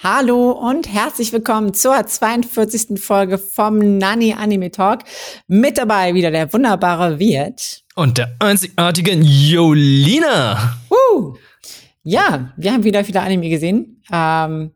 Hallo und herzlich willkommen zur 42. Folge vom Nani Anime Talk. Mit dabei wieder der wunderbare Wirt. Und der einzigartige Jolina. Uh. Ja, wir haben wieder viele Anime gesehen. Ähm,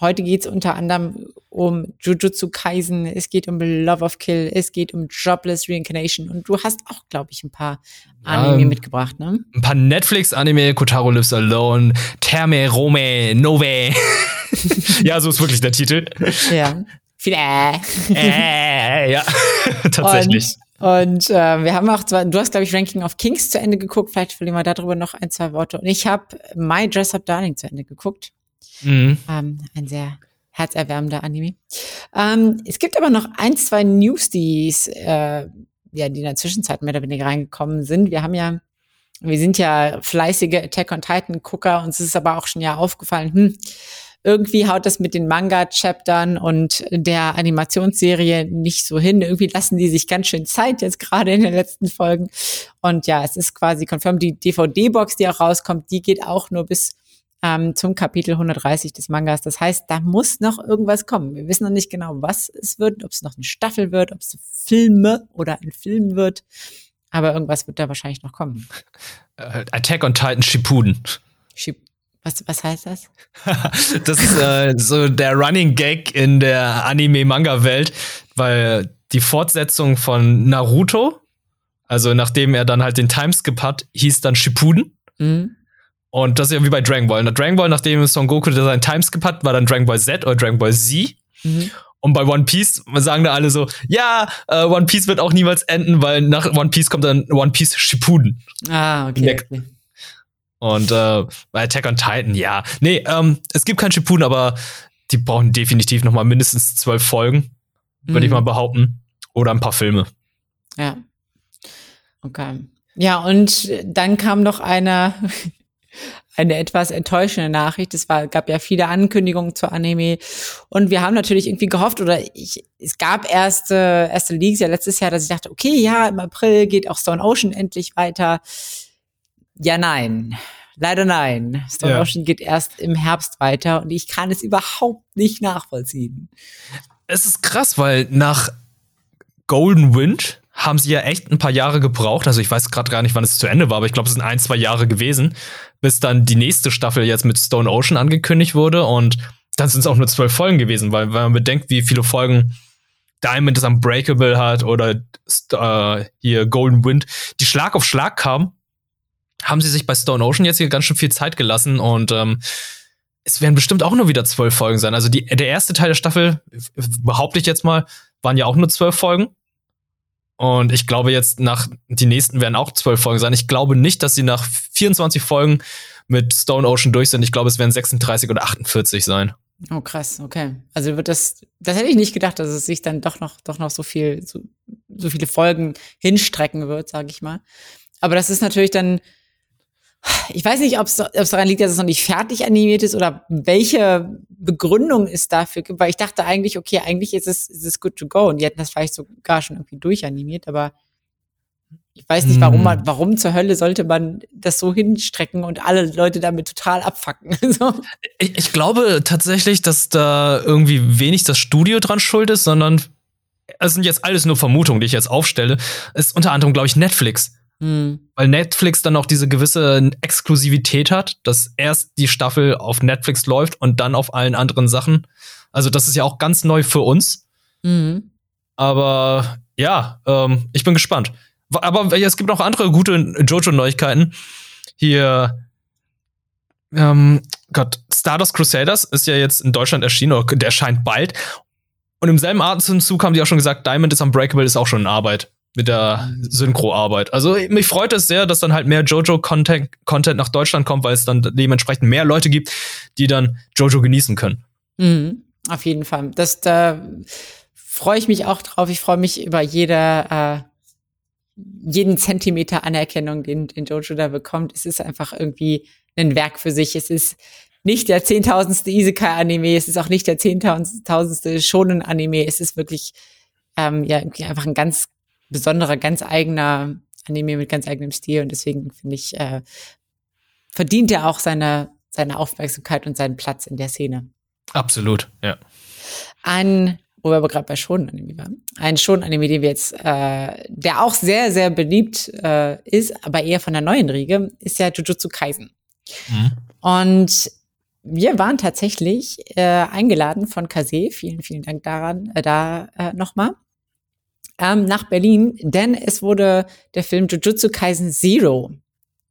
heute geht's unter anderem um Jujutsu Kaisen, es geht um Love of Kill, es geht um Jobless Reincarnation und du hast auch, glaube ich, ein paar Anime Ja, mitgebracht, ne? Ein paar Netflix-Anime, Kotaro Lives Alone, Terme Rome Nove. ja, so ist wirklich der Titel. Ja. Viele äh. äh, ja, tatsächlich. Und äh, wir haben auch zwar, du hast, glaube ich, Ranking of Kings zu Ende geguckt, vielleicht verlieren wir darüber noch ein, zwei Worte. Und ich habe My Dress Up Darling zu Ende geguckt. Mhm. Ähm, ein sehr herzerwärmender Anime. Ähm, es gibt aber noch ein, zwei News, die äh, ja, die in der Zwischenzeit mehr oder weniger reingekommen sind. Wir haben ja, wir sind ja fleißige Attack on Titan Gucker, uns ist aber auch schon ja aufgefallen, hm, irgendwie haut das mit den Manga-Chaptern und der Animationsserie nicht so hin. Irgendwie lassen die sich ganz schön Zeit jetzt gerade in den letzten Folgen. Und ja, es ist quasi confirmed. Die DVD-Box, die auch rauskommt, die geht auch nur bis ähm, zum Kapitel 130 des Mangas. Das heißt, da muss noch irgendwas kommen. Wir wissen noch nicht genau, was es wird, ob es noch eine Staffel wird, ob es Filme oder ein Film wird. Aber irgendwas wird da wahrscheinlich noch kommen. Äh, Attack on Titan Shippuden. Schieb- Was, was heißt das? Das ist äh, so der Running Gag in der Anime-Manga-Welt, weil die Fortsetzung von Naruto, also nachdem er dann halt den Timeskip hat, hieß dann Shippuden. Mhm. Und das ist ja wie bei Dragon Ball. Na, Dragon Ball, nachdem Son Goku seinen Timeskip hat, war dann Dragon Ball Z oder Dragon Ball Z. Mhm. Und bei One Piece sagen da alle so, ja, äh, One Piece wird auch niemals enden, weil nach One Piece kommt dann One Piece Shippuden. Ah, okay. Okay. Und äh, bei Attack on Titan, ja. Nee, ähm, es gibt kein Shippuden, aber die brauchen definitiv noch mal mindestens zwölf Folgen, würde ich Mhm. mal behaupten. Oder ein paar Filme. Ja. Okay. Ja, und dann kam noch eine, eine etwas enttäuschende Nachricht. Es war, gab ja viele Ankündigungen zur Anime. Und wir haben natürlich irgendwie gehofft, oder ich, es gab erste, erste Leaks ja letztes Jahr, dass ich dachte, okay, ja, im April geht auch Stone Ocean endlich weiter. Ja, nein. Leider nein. Stone Ja. Ocean geht erst im Herbst weiter und ich kann es überhaupt nicht nachvollziehen. Es ist krass, weil nach Golden Wind haben sie ja echt ein paar Jahre gebraucht. Also ich weiß gerade gar nicht, wann es zu Ende war, aber ich glaube, es sind ein, zwei Jahre gewesen, bis dann die nächste Staffel jetzt mit Stone Ocean angekündigt wurde. Und dann sind es auch nur zwölf Folgen gewesen, weil wenn man bedenkt, wie viele Folgen Diamond is Unbreakable hat oder äh, hier Golden Wind, die Schlag auf Schlag kamen, haben sie sich bei Stone Ocean jetzt hier ganz schön viel Zeit gelassen und ähm, es werden bestimmt auch nur wieder zwölf Folgen sein. Also die, der erste Teil der Staffel, behaupte ich jetzt mal, waren ja auch nur zwölf Folgen. Und ich glaube jetzt nach, die nächsten werden auch zwölf Folgen sein. Ich glaube nicht, dass sie nach 24 Folgen mit Stone Ocean durch sind. Ich glaube, es werden 36 oder 48 sein. Oh, krass, okay. Also wird das, das hätte ich nicht gedacht, dass es sich dann doch noch, doch noch so viel, so, so viele Folgen hinstrecken wird, sage ich mal. Aber das ist natürlich dann, ich weiß nicht, ob es daran liegt, dass es noch nicht fertig animiert ist oder welche Begründung es dafür gibt, weil ich dachte eigentlich, okay, eigentlich ist es, ist es good to go und die hätten das vielleicht sogar schon irgendwie durchanimiert, aber ich weiß nicht, warum Hm. man, warum zur Hölle sollte man das so hinstrecken und alle Leute damit total abfacken. so. Ich, ich glaube tatsächlich, dass da irgendwie wenig das Studio dran schuld ist, sondern es sind jetzt alles nur Vermutungen, die ich jetzt aufstelle. Es ist unter anderem, glaube ich, Netflix. Hm. Weil Netflix dann auch diese gewisse Exklusivität hat, dass erst die Staffel auf Netflix läuft und dann auf allen anderen Sachen. Also das ist ja auch ganz neu für uns. Mhm. Aber ja, ähm, ich bin gespannt. Aber es gibt noch andere gute Jojo-Neuigkeiten. Hier, ähm, Gott, Stardust Crusaders ist ja jetzt in Deutschland erschienen, oder der erscheint bald. Und im selben Atemzug haben die auch schon gesagt, Diamond is Unbreakable ist auch schon in Arbeit. Mit der Synchroarbeit. Also mich freut es sehr, dass dann halt mehr Jojo-Content Content nach Deutschland kommt, weil es dann dementsprechend mehr Leute gibt, die dann Jojo genießen können. Mhm, auf jeden Fall. Das, da freue ich mich auch drauf. Ich freue mich über jede, äh, jeden Zentimeter Anerkennung, den, den Jojo da bekommt. Es ist einfach irgendwie ein Werk für sich. Es ist nicht der zehntausendste Isekai-Anime, es ist auch nicht der zehntausendste Shonen-Anime. Es ist wirklich ähm, ja einfach ein ganz besonderer, ganz eigener Anime mit ganz eigenem Stil und deswegen finde ich, äh, verdient er auch seine, seine Aufmerksamkeit und seinen Platz in der Szene. Absolut, ja. Ein, wo wir aber gerade bei Shonen-Anime waren, ein Shonen-Anime, den wir jetzt, äh, der auch sehr, sehr beliebt äh, ist, aber eher von der neuen Riege, ist ja Jujutsu Kaisen. Mhm. Und wir waren tatsächlich äh, eingeladen von Kase, vielen, vielen Dank daran, äh, da äh, nochmal, ähm, nach Berlin, denn es wurde der Film Jujutsu Kaisen Zero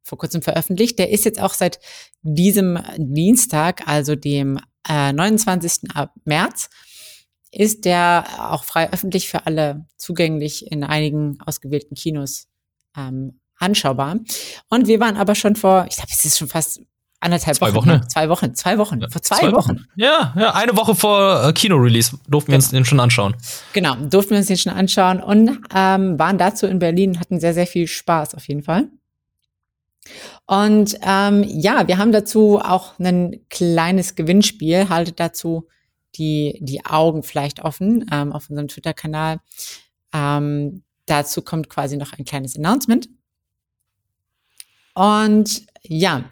vor kurzem veröffentlicht. Der ist jetzt auch seit diesem Dienstag, also dem äh, 29. März, ist der auch frei öffentlich für alle zugänglich in einigen ausgewählten Kinos ähm, anschaubar. Und wir waren aber schon vor, ich glaube, es ist schon fast anderthalb zwei Wochen. Wochen. Ne? Zwei Wochen, zwei Wochen. Ja, vor zwei, zwei Wochen. Wochen. Ja, ja, eine Woche vor äh, Kino-Release durften wir genau. uns den schon anschauen. Genau, durften wir uns den schon anschauen und ähm, waren dazu in Berlin, hatten sehr, sehr viel Spaß auf jeden Fall. Und ähm, ja, wir haben dazu auch ein kleines Gewinnspiel. Haltet dazu die, die Augen vielleicht offen ähm, auf unserem Twitter-Kanal. Ähm, dazu kommt quasi noch ein kleines Announcement. Und ja,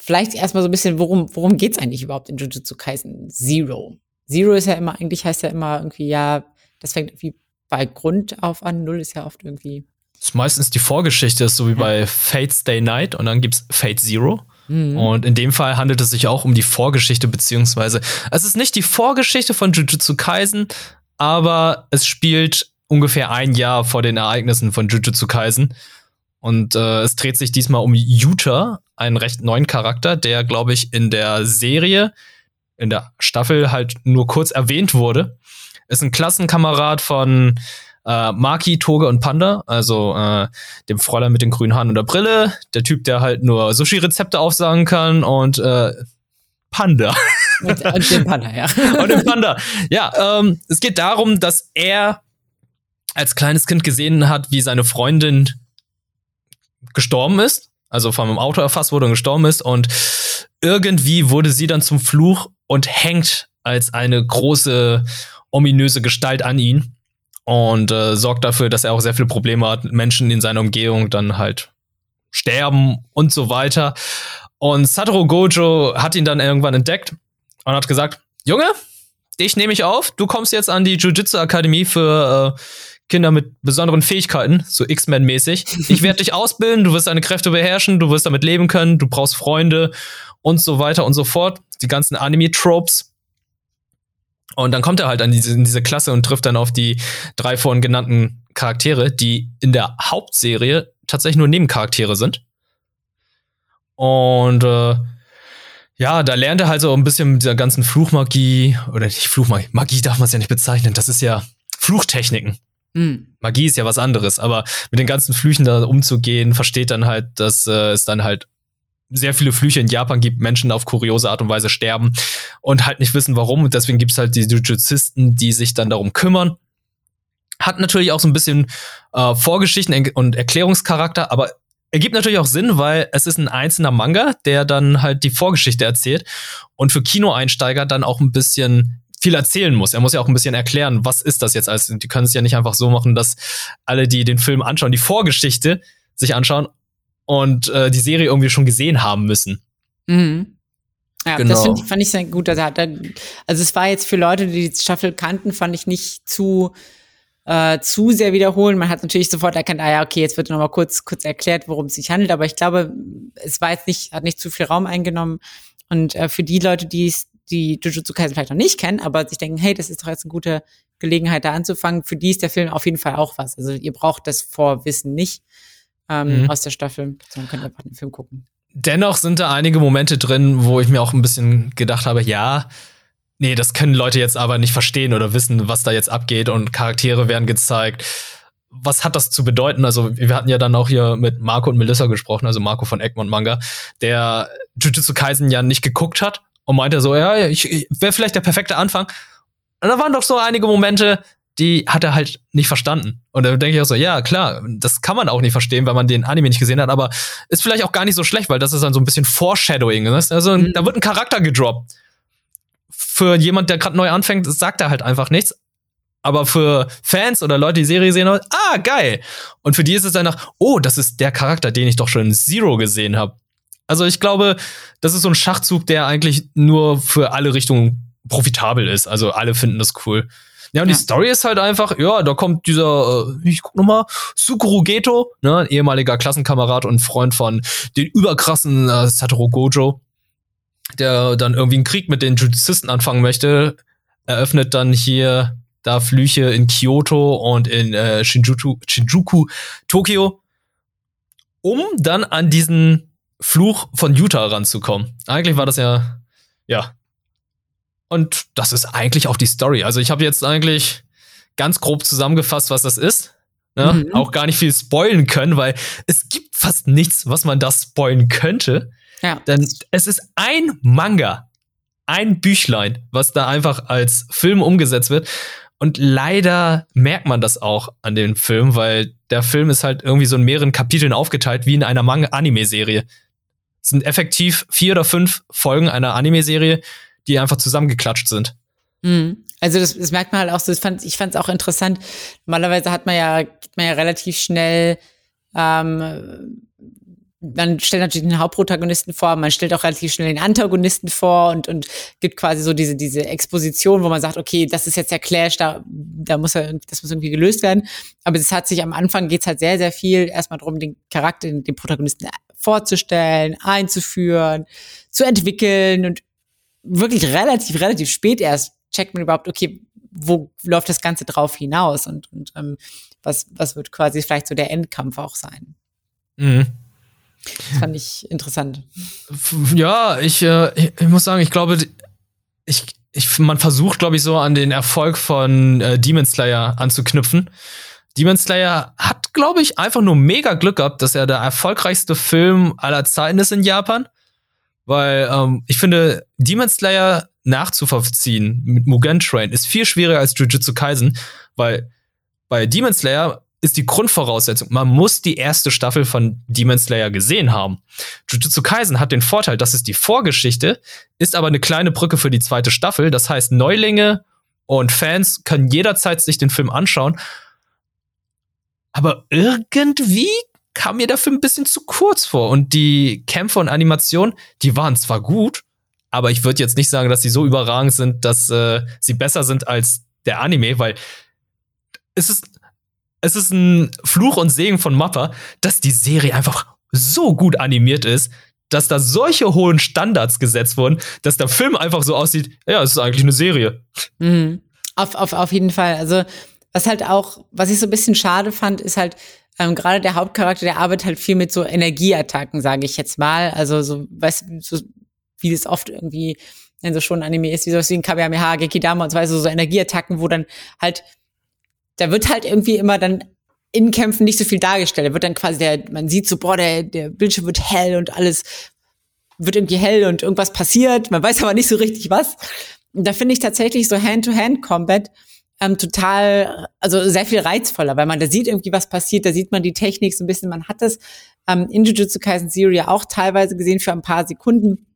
vielleicht erstmal so ein bisschen, worum, worum geht's eigentlich überhaupt in Jujutsu Kaisen Zero? Zero ist ja immer, eigentlich heißt ja immer irgendwie, ja, das fängt irgendwie bei Grund auf an. Null ist ja oft irgendwie das ist meistens die Vorgeschichte, ist so wie bei Fate Stay Night und dann gibt's Fate Zero. Mhm. Und in dem Fall handelt es sich auch um die Vorgeschichte, beziehungsweise es ist nicht die Vorgeschichte von Jujutsu Kaisen, aber es spielt ungefähr ein Jahr vor den Ereignissen von Jujutsu Kaisen. Und äh, es dreht sich diesmal um Yuta, einen recht neuen Charakter, der, glaube ich, in der Serie, in der Staffel halt nur kurz erwähnt wurde. Ist ein Klassenkamerad von äh, Maki, Toge und Panda, also äh, dem Fräulein mit den grünen Haaren und der Brille, der Typ, der halt nur Sushi-Rezepte aufsagen kann und äh, Panda. Und, und den Panda, ja. und den Panda. Ja, ähm, es geht darum, dass er als kleines Kind gesehen hat, wie seine Freundin gestorben ist, also von einem Auto erfasst wurde und gestorben ist und irgendwie wurde sie dann zum Fluch und hängt als eine große ominöse Gestalt an ihn und äh, sorgt dafür, dass er auch sehr viele Probleme hat, Menschen in seiner Umgebung dann halt sterben und so weiter. Und Satoru Gojo hat ihn dann irgendwann entdeckt und hat gesagt, Junge, dich nehme ich auf, du kommst jetzt an die Jiu-Jitsu Akademie für äh, Kinder mit besonderen Fähigkeiten, so X-Men mäßig. Ich werde dich ausbilden, du wirst deine Kräfte beherrschen, du wirst damit leben können, du brauchst Freunde und so weiter und so fort. Die ganzen Anime Tropes und dann kommt er halt an diese, in diese Klasse und trifft dann auf die drei vorhin genannten Charaktere, die in der Hauptserie tatsächlich nur Nebencharaktere sind. Und äh, ja, da lernt er halt so ein bisschen mit dieser ganzen Fluchmagie, oder nicht Fluchmagie, Magie darf man es ja nicht bezeichnen, das ist ja Fluchtechniken. Mhm. Magie ist ja was anderes, aber mit den ganzen Flüchen da umzugehen, versteht dann halt, dass äh, es dann halt sehr viele Flüche in Japan gibt, Menschen auf kuriose Art und Weise sterben und halt nicht wissen warum. Und deswegen gibt's halt die Jujuzisten, die sich dann darum kümmern. Hat natürlich auch so ein bisschen äh, Vorgeschichten und Erklärungscharakter, aber ergibt natürlich auch Sinn, weil es ist ein einzelner Manga, der dann halt die Vorgeschichte erzählt und für Kinoeinsteiger dann auch ein bisschen viel erzählen muss. Er muss ja auch ein bisschen erklären, was ist das jetzt alles. Die können es ja nicht einfach so machen, dass alle, die den Film anschauen, die Vorgeschichte sich anschauen und äh, die Serie irgendwie schon gesehen haben müssen. Mhm. Ja, genau. das find, fand ich sehr gut. Also, also es war jetzt für Leute, die die Staffel kannten, fand ich nicht zu äh, zu sehr wiederholen. Man hat natürlich sofort erkannt, ah ja, okay, jetzt wird noch mal kurz kurz erklärt, worum es sich handelt. Aber ich glaube, es war jetzt nicht, hat nicht zu viel Raum eingenommen. Und äh, für die Leute, die die Jujutsu Kaisen vielleicht noch nicht kennen, aber sich denken, hey, das ist doch jetzt eine gute Gelegenheit, da anzufangen. Für die ist der Film auf jeden Fall auch was. Also ihr braucht das Vorwissen nicht ähm, mhm. aus der Staffel. Dann könnt einfach den Film gucken. Dennoch sind da einige Momente drin, wo ich mir auch ein bisschen gedacht habe, ja, nee, das können Leute jetzt aber nicht verstehen oder wissen, was da jetzt abgeht und Charaktere werden gezeigt. Was hat das zu bedeuten? Also, wir hatten ja dann auch hier mit Marco und Melissa gesprochen, also Marco von Egmont Manga, der Jujutsu Kaisen ja nicht geguckt hat und meinte so, ja, ich, ich wäre vielleicht der perfekte Anfang. Und da waren doch so einige Momente, die hat er halt nicht verstanden. Und da denke ich auch so, ja, klar, das kann man auch nicht verstehen, weil man den Anime nicht gesehen hat, aber ist vielleicht auch gar nicht so schlecht, weil das ist dann so ein bisschen Foreshadowing. Ne? Also mhm. da wird ein Charakter gedroppt. Für jemand, der gerade neu anfängt, sagt er halt einfach nichts. Aber für Fans oder Leute, die die Serie sehen, ah, geil. Und für die ist es dann nach, oh, das ist der Charakter, den ich doch schon in Zero gesehen habe. Also ich glaube, das ist so ein Schachzug, der eigentlich nur für alle Richtungen profitabel ist. Also alle finden das cool. Ja, und ja. die Story ist halt einfach, ja, da kommt dieser, äh, ich guck nochmal, Sukuru Geto, ne, ein ehemaliger Klassenkamerad und Freund von den überkrassen äh, Satoru Gojo, der dann irgendwie einen Krieg mit den Judizisten anfangen möchte, eröffnet dann hier da Flüche in Kyoto und in äh, Shinjuku, Shinjuku, Tokio, um dann an diesen Fluch von Utah ranzukommen. Eigentlich war das ja, ja, und das ist eigentlich auch die Story. Also ich habe jetzt eigentlich ganz grob zusammengefasst, was das ist. Ne? Mhm. Auch gar nicht viel spoilen können, weil es gibt fast nichts, was man da spoilen könnte. Ja. Denn es ist ein Manga, ein Büchlein, was da einfach als Film umgesetzt wird. Und leider merkt man das auch an dem Film, weil der Film ist halt irgendwie so in mehreren Kapiteln aufgeteilt, wie in einer Manga-Anime-Serie. Sind effektiv vier oder fünf Folgen einer Anime-Serie, die einfach zusammengeklatscht sind. Mhm. Also das, das merkt man halt auch so. Ich fand ich fand es auch interessant. Normalerweise hat man ja geht man ja relativ schnell. Ähm, man stellt natürlich den Hauptprotagonisten vor, man stellt auch relativ schnell den Antagonisten vor und, und gibt quasi so diese, diese Exposition, wo man sagt, okay, das ist jetzt der Clash, da, da muss er, das muss irgendwie gelöst werden. Aber es hat sich am Anfang geht's halt sehr, sehr viel erstmal darum, den Charakter, den Protagonisten vorzustellen, einzuführen, zu entwickeln und wirklich relativ, relativ spät erst checkt man überhaupt, okay, wo läuft das Ganze drauf hinaus und, und ähm, was, was wird quasi vielleicht so der Endkampf auch sein. Mhm. Das fand ich interessant. Ja, ich, äh, ich, muss sagen, ich glaube, ich, ich, man versucht, glaube ich, so an den Erfolg von äh, Demon Slayer anzuknüpfen. Demon Slayer hat, glaube ich, einfach nur mega Glück gehabt, dass er der erfolgreichste Film aller Zeiten ist in Japan. Weil ähm, ich finde, Demon Slayer nachzuvollziehen mit Mugen Train ist viel schwieriger als Jujutsu Kaisen, weil bei Demon Slayer ist die Grundvoraussetzung, man muss die erste Staffel von Demon Slayer gesehen haben. Jujutsu Kaisen hat den Vorteil, das ist die Vorgeschichte, ist aber eine kleine Brücke für die zweite Staffel. Das heißt, Neulinge und Fans können jederzeit sich den Film anschauen. Aber irgendwie kam mir dafür ein bisschen zu kurz vor. Und die Kämpfe und Animationen, die waren zwar gut, aber ich würde jetzt nicht sagen, dass sie so überragend sind, dass äh, sie besser sind als der Anime, weil es ist, es ist ein Fluch und Segen von Mappa, dass die Serie einfach so gut animiert ist, dass da solche hohen Standards gesetzt wurden, dass der Film einfach so aussieht, ja, es ist eigentlich eine Serie. Mhm. Auf, auf, auf jeden Fall. Also, was halt auch, was ich so ein bisschen schade fand, ist halt, ähm, gerade der Hauptcharakter, der arbeitet halt viel mit so Energieattacken, sage ich jetzt mal. Also so, weißt du, so, wie das oft irgendwie in so schon Anime ist, wie sowas wie ein Kamehameha, Gekidama und so weiter, so, Energieattacken, wo dann halt, da wird halt irgendwie immer dann in Kämpfen nicht so viel dargestellt. Da wird dann quasi der, man sieht so, boah, der, der Bildschirm wird hell und alles wird irgendwie hell und irgendwas passiert. Man weiß aber nicht so richtig was. Und da finde ich tatsächlich so Hand-to-Hand-Combat ähm, total, also sehr viel reizvoller, weil man da sieht irgendwie, was passiert, da sieht man die Technik so ein bisschen, man hat das ähm, in Jujutsu Kaisen Zero ja auch teilweise gesehen für ein paar Sekunden.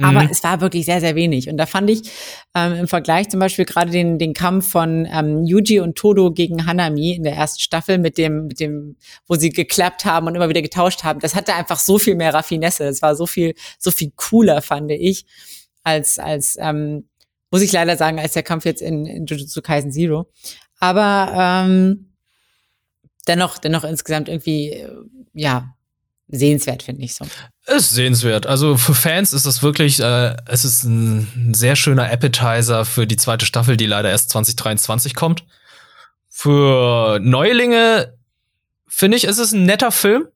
Aber mhm. es war wirklich sehr, sehr wenig. Und da fand ich ähm, im Vergleich zum Beispiel gerade den, den Kampf von ähm, Yuji und Todo gegen Hanami in der ersten Staffel mit dem, mit dem, wo sie geklappt haben und immer wieder getauscht haben, das hatte einfach so viel mehr Raffinesse. Das war so viel, so viel cooler, fand ich, als, als ähm, muss ich leider sagen, als der Kampf jetzt in, in Jujutsu Kaisen Zero. Aber ähm, dennoch, dennoch insgesamt irgendwie, äh, ja, sehenswert, finde ich so. Es ist sehenswert. Also für Fans ist das wirklich, äh, es ist ein sehr schöner Appetizer für die zweite Staffel, die leider erst 2023 kommt. Für Neulinge finde ich, es ist ein netter Film,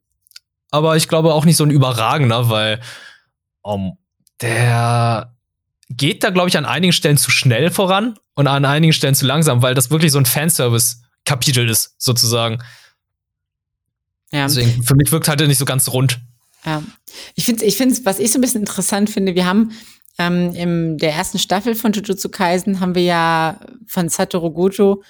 aber ich glaube auch nicht so ein überragender, weil um, der geht da, glaube ich, an einigen Stellen zu schnell voran und an einigen Stellen zu langsam, weil das wirklich so ein Fanservice-Kapitel ist, sozusagen. Ja. Deswegen, für mich wirkt halt nicht so ganz rund. Ja. Ich finde, ich finde, was ich so ein bisschen interessant finde, wir haben ähm, in der ersten Staffel von Jujutsu Kaisen haben wir ja von Satoru Gojo,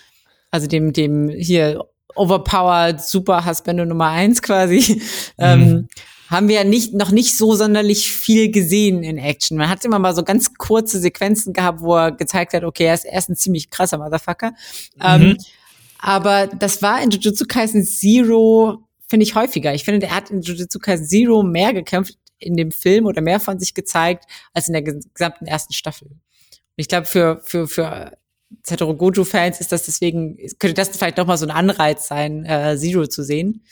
also dem, dem hier overpowered Super Husband Nummer eins quasi, mhm. ähm, haben wir ja nicht, noch nicht so sonderlich viel gesehen in Action. Man hat immer mal so ganz kurze Sequenzen gehabt, wo er gezeigt hat, okay, er ist, er ist ein ziemlich krasser Motherfucker. Mhm. Ähm, aber das war in Jujutsu Kaisen Zero, finde ich, häufiger. Ich finde, er hat in Jujutsu Kaisen Zero mehr gekämpft in dem Film oder mehr von sich gezeigt als in der gesamten ersten Staffel. ich glaube, für, für, für Satoru Gojo-Fans ist das deswegen, könnte das vielleicht doch mal so ein Anreiz sein, äh, Zero zu sehen.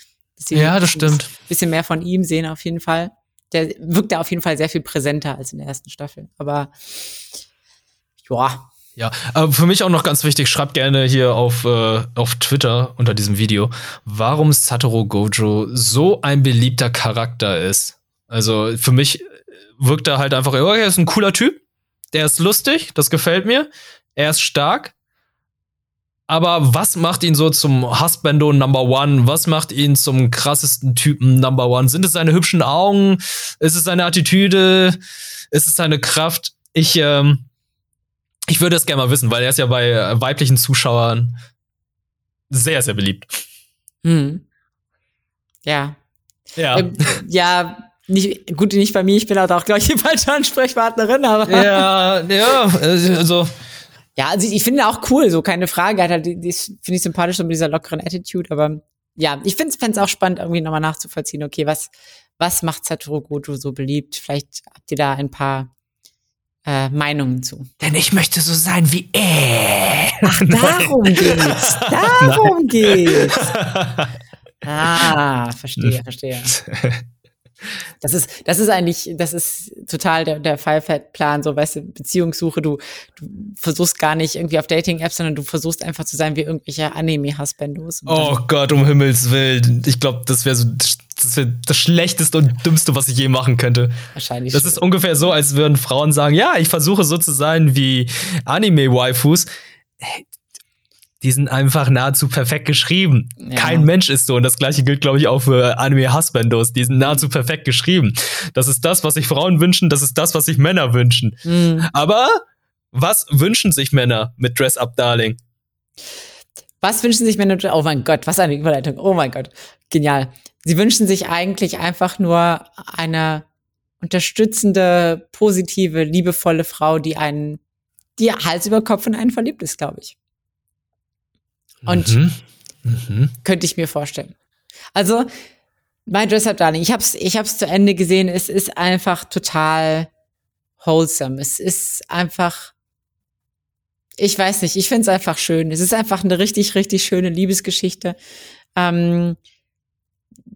Ja, das stimmt. Ein bisschen mehr von ihm sehen auf jeden Fall. Der wirkt da auf jeden Fall sehr viel präsenter als in der ersten Staffel. Aber ja, ja, aber für mich auch noch ganz wichtig, schreibt gerne hier auf, äh, auf Twitter unter diesem Video, warum Satoru Gojo so ein beliebter Charakter ist. Also für mich wirkt er halt einfach, oh, er ist ein cooler Typ, der ist lustig, das gefällt mir, er ist stark. Aber was macht ihn so zum Husbando Number One? Was macht ihn zum krassesten Typen Number One? Sind es seine hübschen Augen? Ist es seine Attitüde? Ist es seine Kraft? Ich, ähm, ich würde es gerne mal wissen, weil er ist ja bei weiblichen Zuschauern sehr, sehr beliebt. Hm. Ja. Ja. Ähm, ja, nicht, gut, nicht bei mir, ich bin halt auch, glaube ich, die falsche Ansprechpartnerin, aber. Ja, ja, also. Ja, also ich finde auch cool, so keine Frage. Hat halt, die, finde ich sympathisch, so mit dieser lockeren Attitude, aber ja, ich finde es auch spannend, irgendwie nochmal nachzuvollziehen, okay, was, was macht Satoru Gojo so beliebt? Vielleicht habt ihr da ein paar äh, Meinungen zu. Denn ich möchte so sein wie er. Ach, darum geht's. Darum Nein. geht's. Ah, verstehe, verstehe. Das ist, das ist eigentlich, das ist total der, der Five-Plan, so, weißt du, Beziehungssuche, du, du versuchst gar nicht irgendwie auf Dating-Apps, sondern du versuchst einfach zu sein wie irgendwelche Anime-Husbandos. Oh Gott, um Himmels Willen. Ich glaube, das wäre so, das wäre das Schlechteste und Dümmste, was ich je machen könnte. Wahrscheinlich. Das schon. ist ungefähr so, als würden Frauen sagen, ja, ich versuche so zu sein wie Anime-Waifus die sind einfach nahezu perfekt geschrieben. Ja. Kein Mensch ist so. Und das gleiche gilt, glaube ich, auch für Anime-Husbandos. Die sind nahezu perfekt geschrieben. Das ist das, was sich Frauen wünschen. Das ist das, was sich Männer wünschen. Mhm. Aber was wünschen sich Männer mit Dress Up Darling? Was wünschen sich Männer? Oh mein Gott, was eine Überleitung. Oh mein Gott. Genial. Sie wünschen sich eigentlich einfach nur eine unterstützende, positive, liebevolle Frau, die einen, die Hals über Kopf in einen verliebt ist, glaube ich. Und mhm. Mhm. könnte ich mir vorstellen. Also, mein Dress Up Darling, ich hab's, ich hab's zu Ende gesehen, es ist einfach total wholesome. Es ist einfach, ich weiß nicht, ich find's einfach schön. Es ist einfach eine richtig, richtig schöne Liebesgeschichte. Ähm,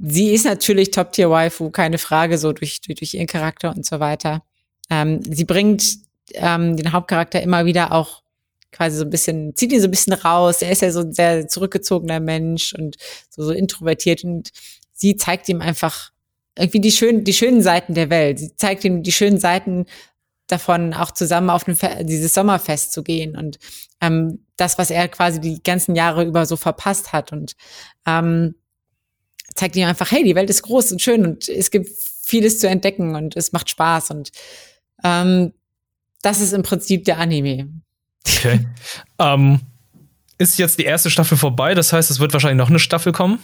sie ist natürlich Top-Tier-Waifu, keine Frage, so durch, durch, durch ihren Charakter und so weiter. Ähm, sie bringt ähm, den Hauptcharakter immer wieder auch quasi so ein bisschen, zieht ihn so ein bisschen raus. Er ist ja so ein sehr zurückgezogener Mensch und so, so introvertiert und sie zeigt ihm einfach irgendwie die schönen, die schönen Seiten der Welt. Sie zeigt ihm die schönen Seiten davon, auch zusammen auf dieses Sommerfest zu gehen und ähm, das, was er quasi die ganzen Jahre über so verpasst hat und ähm, zeigt ihm einfach, hey, die Welt ist groß und schön und es gibt vieles zu entdecken und es macht Spaß und ähm, das ist im Prinzip der Anime. Okay. ähm, ist jetzt die erste Staffel vorbei, das heißt, es wird wahrscheinlich noch eine Staffel kommen?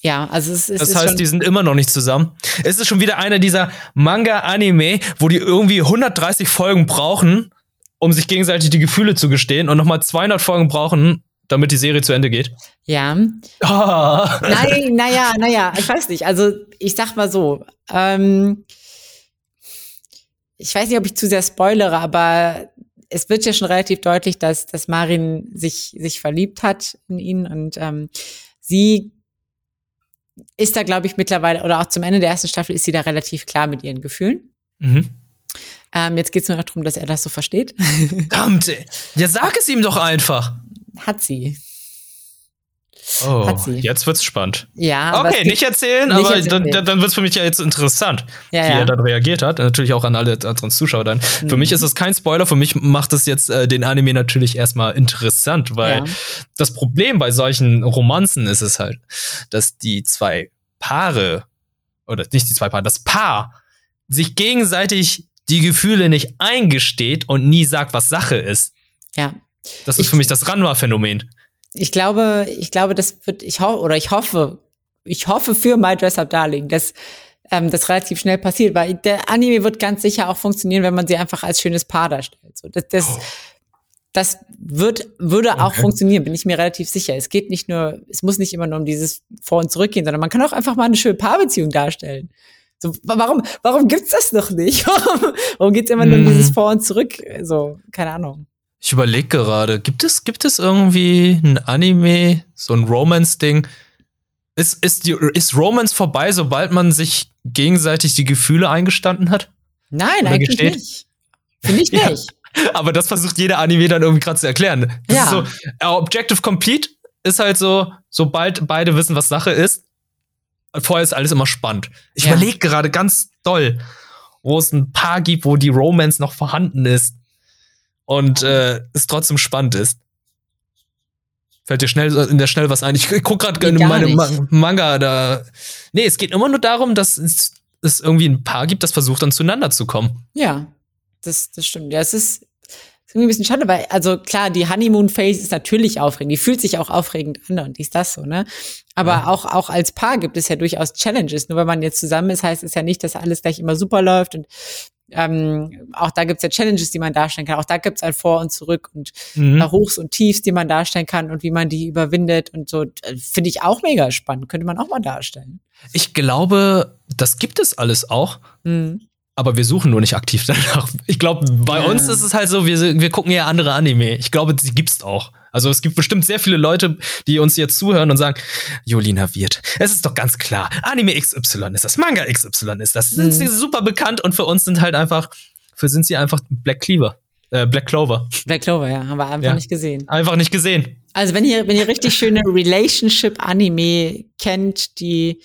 Ja, also es ist. Das heißt, die sind immer noch nicht zusammen. Es ist schon wieder einer dieser Manga-Anime, wo die irgendwie 130 Folgen brauchen, um sich gegenseitig die Gefühle zu gestehen und nochmal 200 Folgen brauchen, damit die Serie zu Ende geht. Ja. Oh. Nein, naja, naja, ich weiß nicht. Also, ich sag mal so. Ähm, ich weiß nicht, ob ich zu sehr spoilere, aber es wird ja schon relativ deutlich, dass, dass Marin sich, sich verliebt hat in ihn und ähm, sie ist da, glaube ich, mittlerweile, oder auch zum Ende der ersten Staffel ist sie da relativ klar mit ihren Gefühlen. Mhm. Ähm, jetzt geht es nur noch darum, dass er das so versteht. Verdammt, ja, sag es ihm doch einfach. Hat sie. Oh, jetzt wird's spannend. Ja. Okay, nicht erzählen, nicht aber erzählen. dann, dann wird's für mich ja jetzt interessant, ja, wie ja. er dann reagiert hat. Natürlich auch an alle anderen Zuschauer dann. Mhm. Für mich ist es kein Spoiler, für mich macht es jetzt äh, den Anime natürlich erstmal interessant, weil ja. das Problem bei solchen Romanzen ist es halt, dass die zwei Paare, oder nicht die zwei Paare, das Paar sich gegenseitig die Gefühle nicht eingesteht und nie sagt, was Sache ist. Ja. Das ist ich, für mich das Ranma-Phänomen ich glaube, ich glaube, das wird, ich hoffe, oder ich hoffe, ich hoffe für My Dress Up Darling, dass ähm, das relativ schnell passiert, weil der Anime wird ganz sicher auch funktionieren, wenn man sie einfach als schönes Paar darstellt. So, das, das, das wird, würde okay. auch funktionieren, bin ich mir relativ sicher. Es geht nicht nur, es muss nicht immer nur um dieses Vor- und Zurückgehen, sondern man kann auch einfach mal eine schöne Paarbeziehung darstellen. So, warum, warum gibt's das noch nicht? Warum, warum geht's immer nur um dieses Vor und Zurück? So, keine Ahnung. Ich überlege gerade, gibt es, gibt es irgendwie ein Anime, so ein Romance-Ding? Ist, ist, die, ist Romance vorbei, sobald man sich gegenseitig die Gefühle eingestanden hat? Nein, Oder eigentlich gesteht? nicht. Finde ich Ja. nicht. Aber das versucht jeder Anime dann irgendwie gerade zu erklären. Das Ja. so, äh, Objective Complete ist halt so, sobald beide wissen, was Sache ist, vorher ist alles immer spannend. Ich Ja. überlege gerade ganz doll, wo es ein paar gibt, wo die Romance noch vorhanden ist und äh, es trotzdem spannend ist. Fällt dir schnell in der schnell was ein? Ich guck gerade Nee, meine. Ma Manga da. Nee, es geht immer nur darum, dass es, es irgendwie ein Paar gibt, das versucht dann zueinander zu kommen. Ja, das, das stimmt. Ja, es ist, ist irgendwie ein bisschen schade, weil, also klar, die Honeymoon-Phase ist natürlich aufregend. Die fühlt sich auch aufregend an und ist das so, ne? Aber Ja. auch, auch als Paar gibt es ja durchaus Challenges. Nur wenn man jetzt zusammen ist, heißt es ja nicht, dass alles gleich immer super läuft und ähm, auch da gibt's ja Challenges, die man darstellen kann. Auch da gibt's ein Vor und Zurück und Mhm. äh, Hochs und Tiefs, die man darstellen kann und wie man die überwindet und so. Äh, Finde ich auch mega spannend. Könnte man auch mal darstellen. Ich glaube, das gibt es alles auch. Mhm. Aber wir suchen nur nicht aktiv danach. Ich glaube, bei Ja. uns ist es halt so, wir, wir gucken eher andere Anime. Ich glaube, die gibt's auch. Also es gibt bestimmt sehr viele Leute, die uns jetzt zuhören und sagen, Jolina Wirt, es ist doch ganz klar, Anime XY ist das, Manga XY ist das. Sind Mhm. sie super bekannt und für uns sind halt einfach, für sind sie einfach Black Cleaver. Äh, Black Clover. Black Clover, ja, haben wir einfach Ja. nicht gesehen. Einfach nicht gesehen. Also wenn ihr, wenn ihr richtig schöne Relationship-Anime kennt, die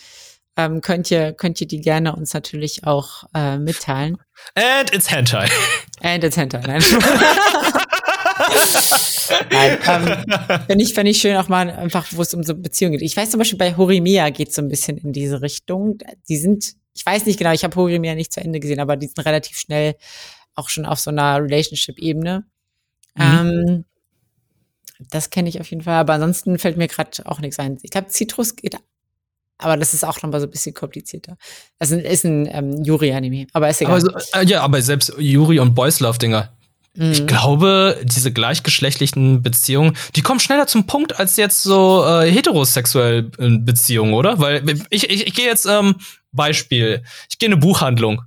ähm, könnt ihr, könnt ihr die gerne uns natürlich auch äh, mitteilen. And it's Hentai. And it's Hentai, nein. nein ähm, Fände ich, fänd ich schön auch mal einfach, wo es um so Beziehungen geht. Ich weiß zum Beispiel, bei Horimiya geht so ein bisschen in diese Richtung. Die sind, ich weiß nicht genau, ich habe Horimiya nicht zu Ende gesehen, aber die sind relativ schnell auch schon auf so einer Relationship-Ebene. Mhm. Ähm, das kenne ich auf jeden Fall, aber ansonsten fällt mir gerade auch nichts ein. Ich glaube, Citrus geht, aber das ist auch noch mal so ein bisschen komplizierter. Das ist ein, ähm, Yuri-Anime, aber ist egal. Aber so, äh, ja, aber selbst Yuri und Boys Love Dinger. Ich Mhm. glaube, diese gleichgeschlechtlichen Beziehungen, die kommen schneller zum Punkt als jetzt so äh, heterosexuell äh, Beziehungen, oder? Weil ich, ich, ich gehe jetzt ähm, Beispiel, ich gehe in eine Buchhandlung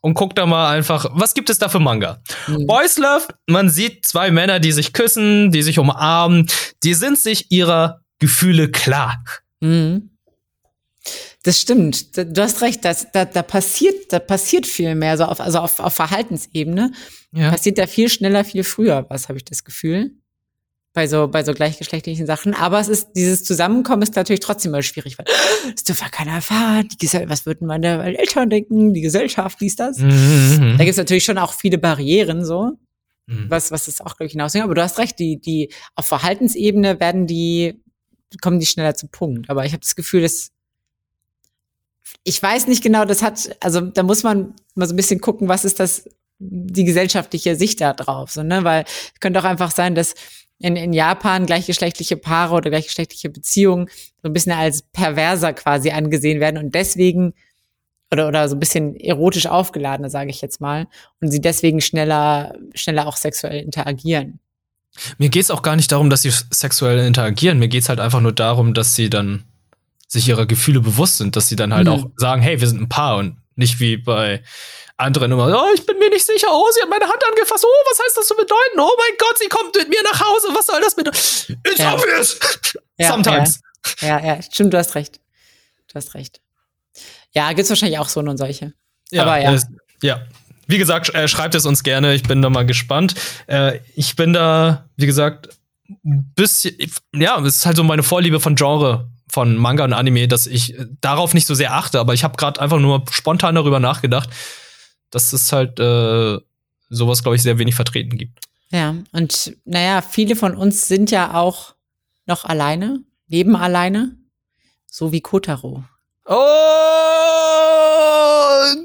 und guck da mal einfach, was gibt es da für Manga? Mhm. Boys Love, man sieht zwei Männer, die sich küssen, die sich umarmen, die sind sich ihrer Gefühle klar. Mhm. Das stimmt. Da- Du hast recht. Das, da, da passiert, da passiert viel mehr, so auf, also auf, auf Verhaltensebene Ja. passiert da viel schneller, viel früher, was habe ich das Gefühl. Bei so, bei so gleichgeschlechtlichen Sachen. Aber es ist, dieses Zusammenkommen ist natürlich trotzdem mal schwierig, weil es darf ja keiner erfahren. Die Gesell was würden meine Eltern denken? Die Gesellschaft, dies, das. Mhm. Da gibt es natürlich schon auch viele Barrieren, so, Mhm. was, was es auch, glaube ich, hinaus. Aber du hast recht, die, die, auf Verhaltensebene werden die, kommen die schneller zum Punkt. Aber ich habe das Gefühl, dass, ich weiß nicht genau, das hat, also da muss man mal so ein bisschen gucken, was ist das, die gesellschaftliche Sicht da drauf, so, ne, weil es könnte auch einfach sein, dass in, in Japan gleichgeschlechtliche Paare oder gleichgeschlechtliche Beziehungen so ein bisschen als perverser quasi angesehen werden und deswegen oder, oder so ein bisschen erotisch aufgeladener, sage ich jetzt mal, und sie deswegen schneller, schneller auch sexuell interagieren. Mir geht's auch gar nicht darum, dass sie sexuell interagieren. Mir geht's halt einfach nur darum, dass sie dann sich ihrer Gefühle bewusst sind, dass sie dann halt Mhm. auch sagen, hey, wir sind ein Paar und nicht wie bei anderen immer, oh, ich bin mir nicht sicher, oh, sie hat meine Hand angefasst, oh, was heißt das zu bedeuten? Oh mein Gott, sie kommt mit mir nach Hause, was soll das bedeuten? It's Ja. obvious! Ja, Sometimes. Ja, ja, stimmt, du hast recht. Du hast recht. Ja, gibt's wahrscheinlich auch so und solche. Aber ja. es- ja. Wie gesagt, äh, schreibt es uns gerne. Ich bin da mal gespannt. Äh, ich bin da, wie gesagt, ein bisschen, ja, es ist halt so meine Vorliebe von Genre, von Manga und Anime, dass ich äh, darauf nicht so sehr achte, aber ich habe gerade einfach nur spontan darüber nachgedacht, dass es halt äh, sowas, glaube ich, sehr wenig vertreten gibt. Ja, und naja, viele von uns sind ja auch noch alleine, leben alleine, so wie Kotaro. Oh,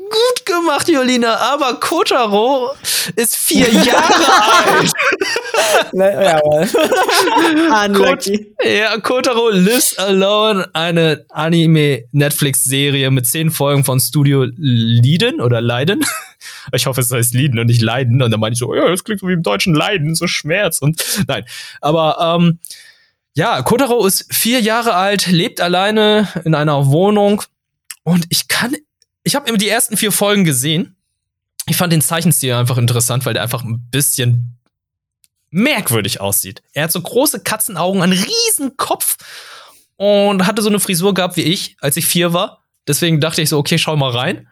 gut gemacht, Jolina, aber Kotaro ist vier Jahre alt. Unlucky. Ja, Kotaro Lives Alone, eine Anime-Netflix-Serie mit zehn Folgen von Studio Leiden oder Leiden. Ich hoffe, es heißt Leiden und nicht Leiden. Und dann meine ich so, ja, das klingt so wie im deutschen Leiden, so Schmerz und nein. Aber ähm, ja, Kotaro ist vier Jahre alt, lebt alleine in einer Wohnung und ich kann, ich habe immer die ersten vier Folgen gesehen. Ich fand den Zeichenstil einfach interessant, weil der einfach ein bisschen merkwürdig aussieht. Er hat so große Katzenaugen, einen riesen Kopf und hatte so eine Frisur gehabt wie ich, als ich vier war. Deswegen dachte ich so, okay, schau mal rein.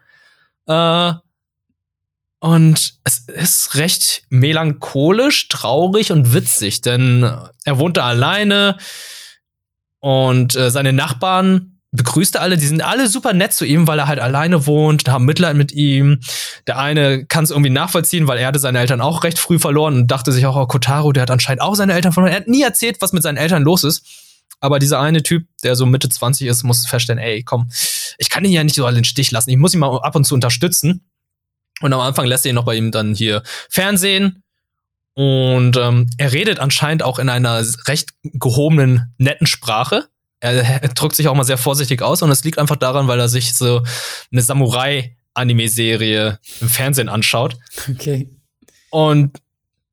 Äh, und es ist recht melancholisch, traurig und witzig, denn er wohnte alleine und äh, seine Nachbarn begrüßte alle, die sind alle super nett zu ihm, weil er halt alleine wohnt, haben Mitleid mit ihm. Der eine kann es irgendwie nachvollziehen, weil er hatte seine Eltern auch recht früh verloren und dachte sich auch, oh, Kotaro, der hat anscheinend auch seine Eltern verloren. Er hat nie erzählt, was mit seinen Eltern los ist. Aber dieser eine Typ, der so Mitte 20 ist, muss feststellen, ey, komm, ich kann ihn ja nicht so alle den Stich lassen. Ich muss ihn mal ab und zu unterstützen. Und am Anfang lässt er ihn noch bei ihm dann hier Fernsehen. Und ähm, er redet anscheinend auch in einer recht gehobenen, netten Sprache. Er, er drückt sich auch mal sehr vorsichtig aus und es liegt einfach daran, weil er sich so eine Samurai-Anime-Serie im Fernsehen anschaut. Okay. Und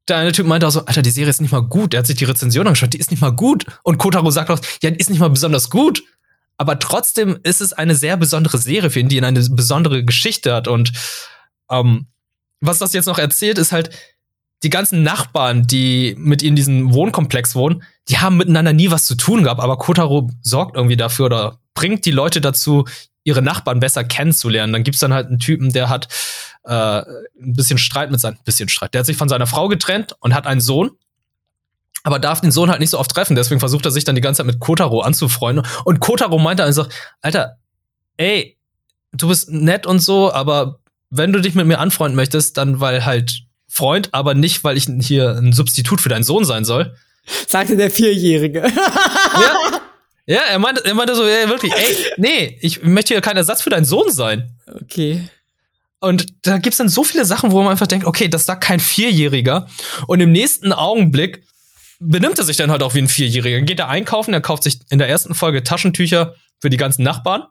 der eine Typ meinte auch so, Alter, die Serie ist nicht mal gut. Er hat sich die Rezension angeschaut, die ist nicht mal gut. Und Kotaro sagt auch, ja, die ist nicht mal besonders gut. Aber trotzdem ist es eine sehr besondere Serie für ihn, die eine besondere Geschichte hat. Und ähm, was das jetzt noch erzählt, ist halt, die ganzen Nachbarn, die mit ihm in diesem Wohnkomplex wohnen, die haben miteinander nie was zu tun gehabt, aber Kotaro sorgt irgendwie dafür oder bringt die Leute dazu, ihre Nachbarn besser kennenzulernen. Dann gibt's dann halt einen Typen, der hat äh, ein bisschen Streit mit seinem, bisschen Streit. Der hat sich von seiner Frau getrennt und hat einen Sohn, aber darf den Sohn halt nicht so oft treffen. Deswegen versucht er sich dann die ganze Zeit mit Kotaro anzufreunden. Und Kotaro meinte einfach, Alter, ey, du bist nett und so, aber wenn du dich mit mir anfreunden möchtest, dann weil halt Freund, aber nicht, weil ich hier ein Substitut für deinen Sohn sein soll. Sagte der Vierjährige. ja. Ja, er meinte, er meinte so, ja, wirklich, ey, nee, ich möchte hier kein Ersatz für deinen Sohn sein. Okay. Und da gibt's dann so viele Sachen, wo man einfach denkt, okay, das sagt kein Vierjähriger. Und im nächsten Augenblick benimmt er sich dann halt auch wie ein Vierjähriger. Geht er einkaufen, er kauft sich in der ersten Folge Taschentücher für die ganzen Nachbarn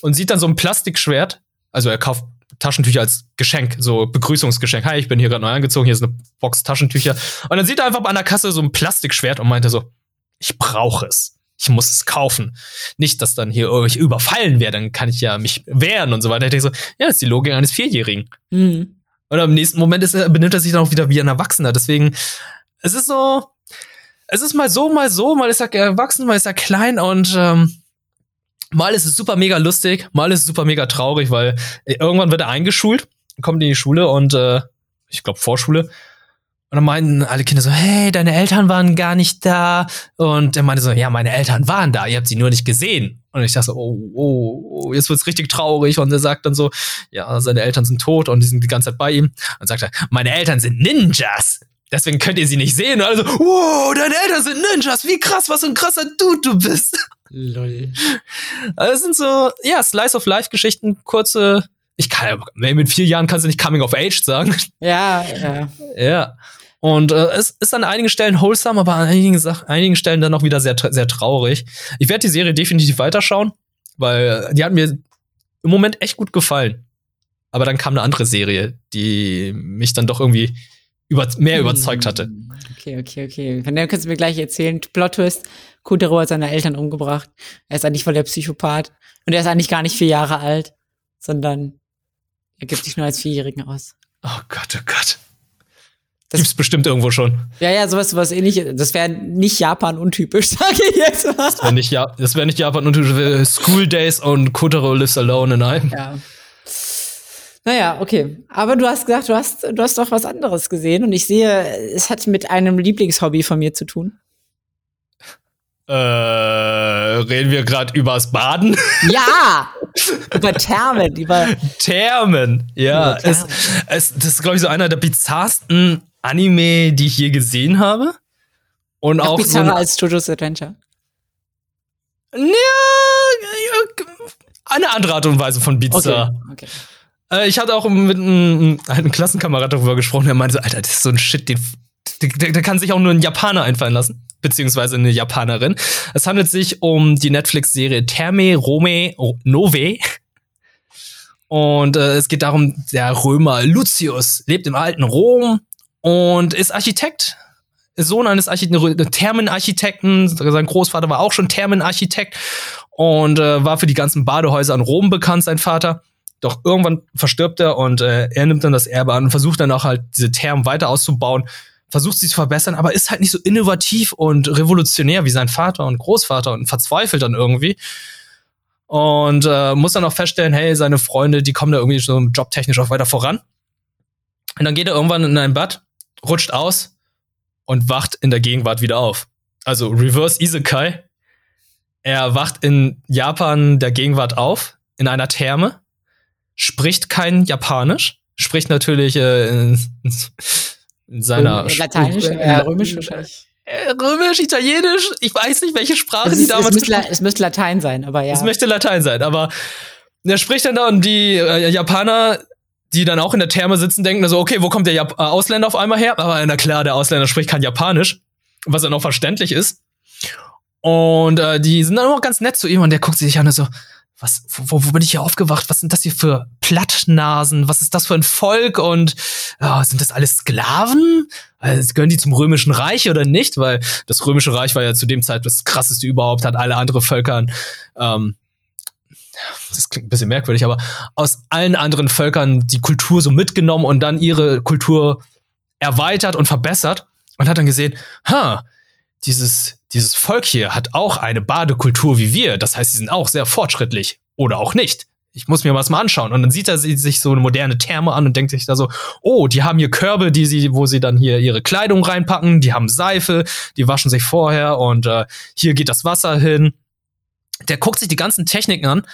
und sieht dann so ein Plastikschwert. Also er kauft Taschentücher als Geschenk, so Begrüßungsgeschenk. Hi, ich bin hier gerade neu angezogen, hier ist eine Box Taschentücher. Und dann sieht er einfach an der Kasse so ein Plastikschwert und meinte so, ich brauche es. Ich muss es kaufen. Nicht, dass dann hier ich überfallen werde, dann kann ich ja mich wehren und so weiter. Ich denke so, ja, das ist die Logik eines Vierjährigen. Mhm. Und im nächsten Moment ist benimmt er sich dann auch wieder wie ein Erwachsener. Deswegen, es ist so, es ist mal so, mal so, mal ist er erwachsen, mal ist er klein und ähm, Mal ist es super mega lustig, mal ist es super mega traurig, weil äh, irgendwann wird er eingeschult, kommt in die Schule und äh, ich glaube Vorschule. Und dann meinten alle Kinder so, hey, deine Eltern waren gar nicht da. Und er meinte so, ja, meine Eltern waren da, ihr habt sie nur nicht gesehen. Und ich dachte so, oh, oh, oh jetzt wird's richtig traurig. Und er sagt dann so, ja, seine Eltern sind tot und die sind die ganze Zeit bei ihm. Und sagt er, meine Eltern sind Ninjas. Deswegen könnt ihr sie nicht sehen. Und alle so, wow, deine Eltern sind Ninjas. Wie krass, was ein krasser Dude du bist. Lol. Also es sind so, ja, Slice of Life Geschichten, kurze, ich kann ja, mit vier Jahren kannst du nicht Coming of Age sagen. Ja, ja. Ja. Und äh, es ist an einigen Stellen wholesome, aber an einigen, einigen Stellen dann auch wieder sehr, sehr traurig. Ich werde die Serie definitiv weiterschauen, weil die hat mir im Moment echt gut gefallen. Aber dann kam eine andere Serie, die mich dann doch irgendwie über, mehr überzeugt hatte. Hm, okay, okay, okay. Von dem kannst du mir gleich erzählen. Plot Twist. Kutero hat seine Eltern umgebracht. Er ist eigentlich voll der Psychopath. Und er ist eigentlich gar nicht vier Jahre alt, sondern er gibt sich nur als Vierjährigen aus. Oh Gott, oh Gott. Das gibt's bestimmt irgendwo schon. Ja, ja, sowas, sowas ähnliches. Das wäre nicht Japan untypisch, sage ich jetzt mal. Das wäre nicht, ja wär nicht Japan untypisch. School Days und Kotaro lives alone in einem. Ja. Naja, okay. Aber du hast gesagt, du hast, du hast doch was anderes gesehen und ich sehe, es hat mit einem Lieblingshobby von mir zu tun. Äh, reden wir gerade übers Baden? Ja! über Thermen, über Thermen, ja. Über Thermen. Es, es, das ist, glaube ich, so einer der bizarrsten Anime, die ich je gesehen habe. Und Ach, auch bizarrer so als JoJo's Adventure. Ja, eine andere Art und Weise von bizarr. Okay, okay. Äh, ich hatte auch mit einem, einem Klassenkamerad darüber gesprochen, der meinte so, Alter, das ist so ein Shit, den, der, der kann sich auch nur ein Japaner einfallen lassen beziehungsweise eine Japanerin. Es handelt sich um die Netflix-Serie Terme Rome Nove. Und äh, es geht darum, der Römer Lucius lebt im alten Rom und ist Architekt. Sohn eines Architekten, Thermenarchitekten. Sein Großvater war auch schon Thermenarchitekt und äh, war für die ganzen Badehäuser in Rom bekannt, sein Vater. Doch irgendwann verstirbt er und äh, er nimmt dann das Erbe an und versucht dann auch halt diese Thermen weiter auszubauen, versucht sie zu verbessern, aber ist halt nicht so innovativ und revolutionär wie sein Vater und Großvater und verzweifelt dann irgendwie. Und äh, muss dann auch feststellen, hey, seine Freunde, die kommen da irgendwie so jobtechnisch auch weiter voran. Und dann geht er irgendwann in ein Bad, rutscht aus und wacht in der Gegenwart wieder auf. Also Reverse Isekai. Er wacht in Japan der Gegenwart auf, in einer Therme, spricht kein Japanisch, spricht natürlich äh, in, in seiner Lateinisch, äh, römisch wahrscheinlich. Äh, Römisch, Italienisch, ich weiß nicht, welche Sprache Es, die ist, es, damals müsste, es müsste Latein sein, aber ja. Es möchte Latein sein, aber er spricht dann da und die äh, Japaner, die dann auch in der Therme sitzen, denken so, okay, wo kommt der Jap äh, Ausländer auf einmal her? Aber na klar, der Ausländer spricht kein Japanisch, was dann auch verständlich ist. Und äh, die sind dann auch ganz nett zu ihm und der guckt sich an und so, was, wo, wo bin ich hier aufgewacht? Was sind das hier für Plattnasen? Was ist das für ein Volk? Und ja, sind das alles Sklaven? Also, gehören die zum Römischen Reich oder nicht? Weil das Römische Reich war ja zu dem Zeit das krasseste überhaupt, hat alle andere Völkern, ähm, das klingt ein bisschen merkwürdig, aber aus allen anderen Völkern die Kultur so mitgenommen und dann ihre Kultur erweitert und verbessert und hat dann gesehen, ha, dieses, dieses Volk hier hat auch eine Badekultur wie wir. Das heißt, sie sind auch sehr fortschrittlich. Oder auch nicht. Ich muss mir was mal anschauen. Und dann sieht er sich so eine moderne Therme an und denkt sich da so, oh, die haben hier Körbe, die sie, wo sie dann hier ihre Kleidung reinpacken, die haben Seife, die waschen sich vorher und äh, hier geht das Wasser hin. Der guckt sich die ganzen Techniken an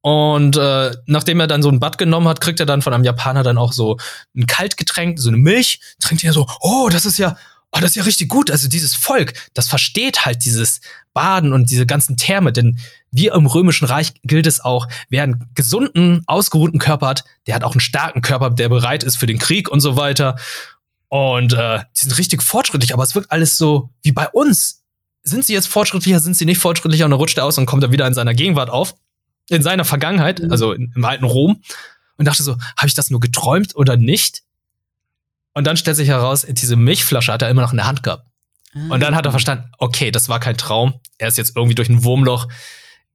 und äh, nachdem er dann so ein Bad genommen hat, kriegt er dann von einem Japaner dann auch so ein Kaltgetränk, so eine Milch, trinkt er so, oh, das ist ja, oh, das ist ja richtig gut. Also dieses Volk, das versteht halt dieses Baden und diese ganzen Therme, denn wie im Römischen Reich gilt es auch, wer einen gesunden, ausgeruhten Körper hat, der hat auch einen starken Körper, der bereit ist für den Krieg und so weiter. Und äh, die sind richtig fortschrittlich, aber es wirkt alles so wie bei uns. Sind sie jetzt fortschrittlicher, sind sie nicht fortschrittlicher? Und dann rutscht er aus und kommt dann wieder in seiner Gegenwart auf in seiner Vergangenheit, also in, im alten Rom, und dachte so, habe ich das nur geträumt oder nicht? Und dann stellt sich heraus, diese Milchflasche hat er immer noch in der Hand gehabt. Und dann hat er verstanden, okay, das war kein Traum. Er ist jetzt irgendwie durch ein Wurmloch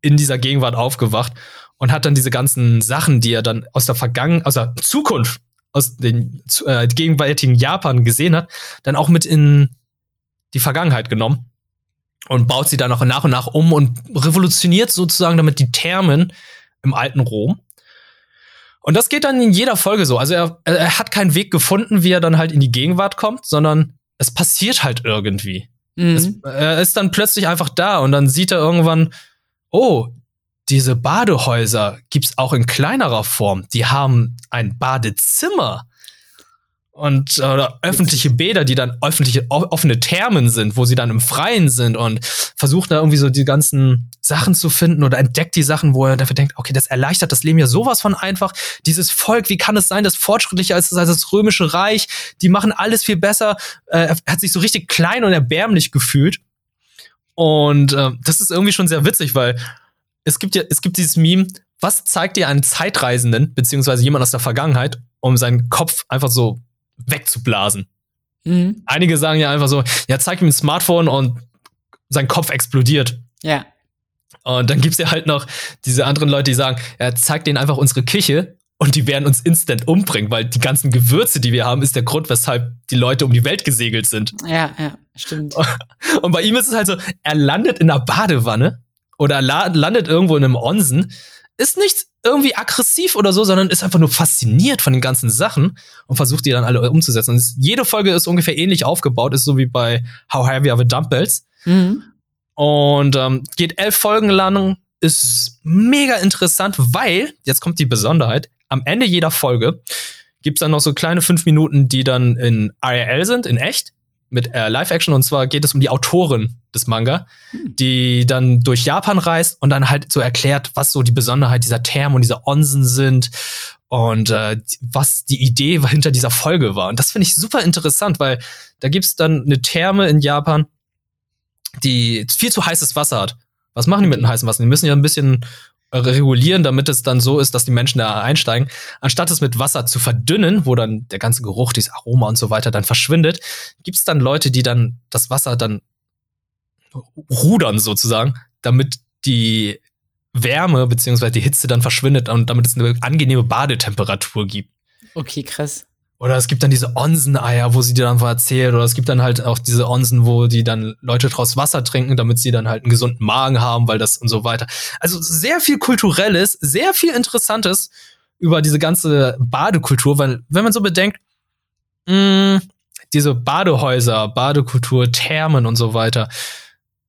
in dieser Gegenwart aufgewacht und hat dann diese ganzen Sachen, die er dann aus der Vergangenheit, aus der Zukunft, aus den äh, gegenwärtigen Japan gesehen hat, dann auch mit in die Vergangenheit genommen und baut sie dann auch nach und nach um und revolutioniert sozusagen damit die Thermen im alten Rom. Und das geht dann in jeder Folge so. Also er, er hat keinen Weg gefunden, wie er dann halt in die Gegenwart kommt, sondern es passiert halt irgendwie. Mhm. Es, er ist dann plötzlich einfach da und dann sieht er irgendwann, oh, diese Badehäuser gibt's auch in kleinerer Form. Die haben ein Badezimmer und oder öffentliche Bäder, die dann öffentliche offene Thermen sind, wo sie dann im Freien sind und versucht da irgendwie so die ganzen Sachen zu finden oder entdeckt die Sachen, wo er dafür denkt, okay, das erleichtert das Leben ja sowas von einfach. Dieses Volk, wie kann es sein, das fortschrittlicher ist als das römische Reich? Die machen alles viel besser. Äh, er hat sich so richtig klein und erbärmlich gefühlt. Und äh, das ist irgendwie schon sehr witzig, weil es gibt ja, es gibt dieses Meme, was zeigt dir einen Zeitreisenden, beziehungsweise jemand aus der Vergangenheit, um seinen Kopf einfach so wegzublasen? Mhm. Einige sagen ja einfach so, ja, zeig ihm ein Smartphone und sein Kopf explodiert. Ja. Und dann gibt's ja halt noch diese anderen Leute, die sagen, ja, zeig denen einfach unsere Küche und die werden uns instant umbringen, weil die ganzen Gewürze, die wir haben, ist der Grund, weshalb die Leute um die Welt gesegelt sind. Ja, ja, stimmt. Und bei ihm ist es halt so, er landet in einer Badewanne oder er la- landet irgendwo in einem Onsen, ist nicht irgendwie aggressiv oder so, sondern ist einfach nur fasziniert von den ganzen Sachen und versucht die dann alle umzusetzen. Und jede Folge ist ungefähr ähnlich aufgebaut, ist so wie bei How Heavy Are the Dumbbells. Mhm. Und ähm, geht elf Folgen lang, ist mega interessant, weil, jetzt kommt die Besonderheit, am Ende jeder Folge gibt's dann noch so kleine fünf Minuten, die dann in IRL sind, in echt, mit äh, Live-Action. Und zwar geht es um die Autorin des Manga, Hm. die dann durch Japan reist und dann halt so erklärt, was so die Besonderheit dieser Thermen und dieser Onsen sind und äh, was die Idee hinter dieser Folge war. Und das finde ich super interessant, weil da gibt's dann eine Therme in Japan, die viel zu heißes Wasser hat. Was machen die mit dem heißen Wasser? Die müssen ja ein bisschen regulieren, damit es dann so ist, dass die Menschen da einsteigen. Anstatt es mit Wasser zu verdünnen, wo dann der ganze Geruch, dieses Aroma und so weiter dann verschwindet, gibt es dann Leute, die dann das Wasser dann rudern sozusagen, damit die Wärme beziehungsweise die Hitze dann verschwindet und damit es eine angenehme Badetemperatur gibt. Okay, krass. Oder es gibt dann diese Onsen-Eier, wo sie dir dann erzählt. Oder es gibt dann halt auch diese Onsen, wo die dann Leute draus Wasser trinken, damit sie dann halt einen gesunden Magen haben, weil das und so weiter. Also sehr viel Kulturelles, sehr viel Interessantes über diese ganze Badekultur, weil wenn man so bedenkt, mh, diese Badehäuser, Badekultur, Thermen und so weiter,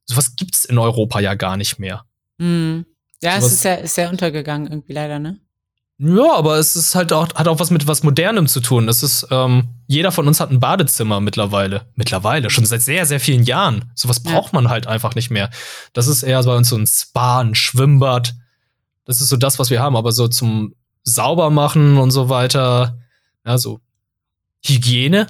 sowas gibt's in Europa ja gar nicht mehr. Mhm. Ja, so es ist sehr, ist sehr untergegangen irgendwie leider, ne? Ja, aber es ist halt auch, hat auch was mit was Modernem zu tun. Es ist, ähm, jeder von uns hat ein Badezimmer mittlerweile. Mittlerweile, schon seit sehr, sehr vielen Jahren. Sowas braucht ja. man halt einfach nicht mehr. Das ist eher bei uns so ein Spa, ein Schwimmbad. Das ist so das, was wir haben. Aber so zum Saubermachen und so weiter, ja, so Hygiene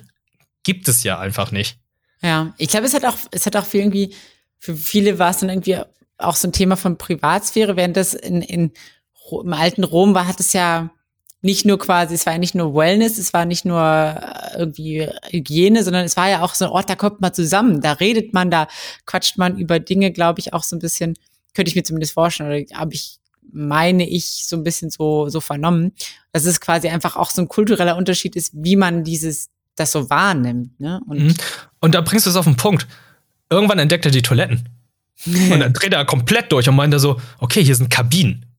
gibt es ja einfach nicht. Ja, ich glaube, es hat auch, es hat auch viel irgendwie, für viele war es dann irgendwie auch so ein Thema von Privatsphäre, während das in, in im alten Rom war, hat es ja nicht nur quasi, es war ja nicht nur Wellness, es war nicht nur äh, irgendwie Hygiene, sondern es war ja auch so ein Ort, da kommt man zusammen, da redet man, da quatscht man über Dinge, glaube ich, auch so ein bisschen, könnte ich mir zumindest vorstellen, oder habe ich, meine ich, so ein bisschen so, so vernommen, dass es quasi einfach auch so ein kultureller Unterschied ist, wie man dieses, das so wahrnimmt, ne? Und, mhm. und da bringst du es auf den Punkt. Irgendwann entdeckt er die Toiletten. und dann dreht er komplett durch und meint er so, okay, hier sind Kabinen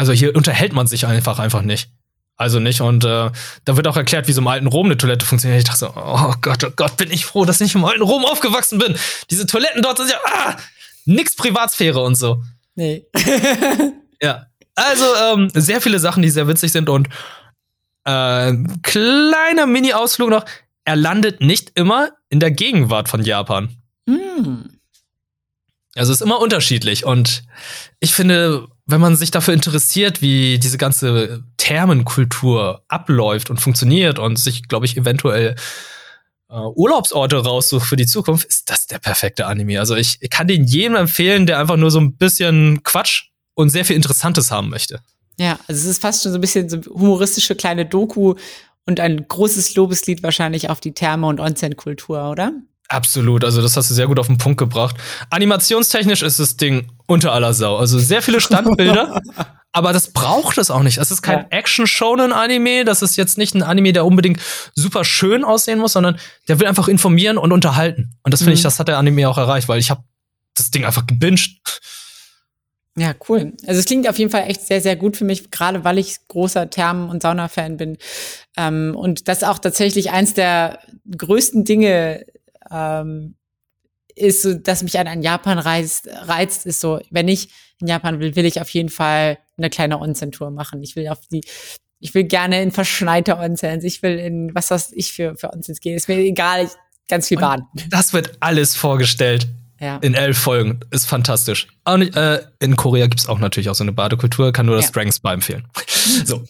also hier unterhält man sich einfach einfach nicht. Also nicht. Und äh, da wird auch erklärt, wie so im alten Rom eine Toilette funktioniert. Ich dachte so, oh Gott, oh Gott, bin ich froh, dass ich nicht im alten Rom aufgewachsen bin. Diese Toiletten dort sind ja ah, nix Privatsphäre und so. Nee. ja. Also ähm, sehr viele Sachen, die sehr witzig sind und äh, kleiner Mini-Ausflug noch. Er landet nicht immer in der Gegenwart von Japan. Mm. Also ist immer unterschiedlich und ich finde, wenn man sich dafür interessiert, wie diese ganze Thermenkultur abläuft und funktioniert und sich, glaube ich, eventuell äh, Urlaubsorte raussucht für die Zukunft, ist das der perfekte Anime. Also ich, ich kann den jedem empfehlen, der einfach nur so ein bisschen Quatsch und sehr viel Interessantes haben möchte. Ja, also es ist fast schon so ein bisschen so humoristische kleine Doku und ein großes Lobeslied wahrscheinlich auf die Therme- und Onsen-Kultur, oder? Absolut, also das hast du sehr gut auf den Punkt gebracht. Animationstechnisch ist das Ding unter aller Sau. Also sehr viele Standbilder, aber das braucht es auch nicht. Es ist kein ja. Action-Shonen-Anime, das ist jetzt nicht ein Anime, der unbedingt super schön aussehen muss, sondern der will einfach informieren und unterhalten. Und das finde mhm. ich, das hat der Anime auch erreicht, weil ich habe das Ding einfach gebinged. Ja, cool. Also es klingt auf jeden Fall echt sehr, sehr gut für mich, gerade weil ich großer Thermen- und Sauna-Fan bin. Ähm, und das auch tatsächlich eins der größten Dinge ähm, ist so, dass mich an, an Japan reizt, reizt, ist so, wenn ich in Japan will, will ich auf jeden Fall eine kleine Onsen-Tour machen. Ich will auf die, ich will gerne in verschneite Onsens, ich will in, was weiß ich für, für Onsens gehen. Ist mir egal, ich, ganz viel baden. Das wird alles vorgestellt. Ja. In elf Folgen. Ist fantastisch. Und, äh, in Korea gibt's auch natürlich auch so eine Badekultur, kann nur das ja. Spa empfehlen. so.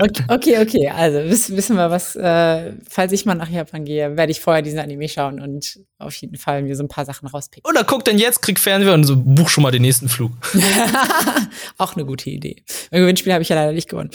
Okay, okay, okay. Also wissen wir was, äh, falls ich mal nach Japan gehe, werde ich vorher diesen Anime schauen und auf jeden Fall mir so ein paar Sachen rauspicken. Oder guck denn jetzt, krieg Fernseher und so buch schon mal den nächsten Flug. Auch eine gute Idee. Im Gewinnspiel habe ich ja leider nicht gewonnen.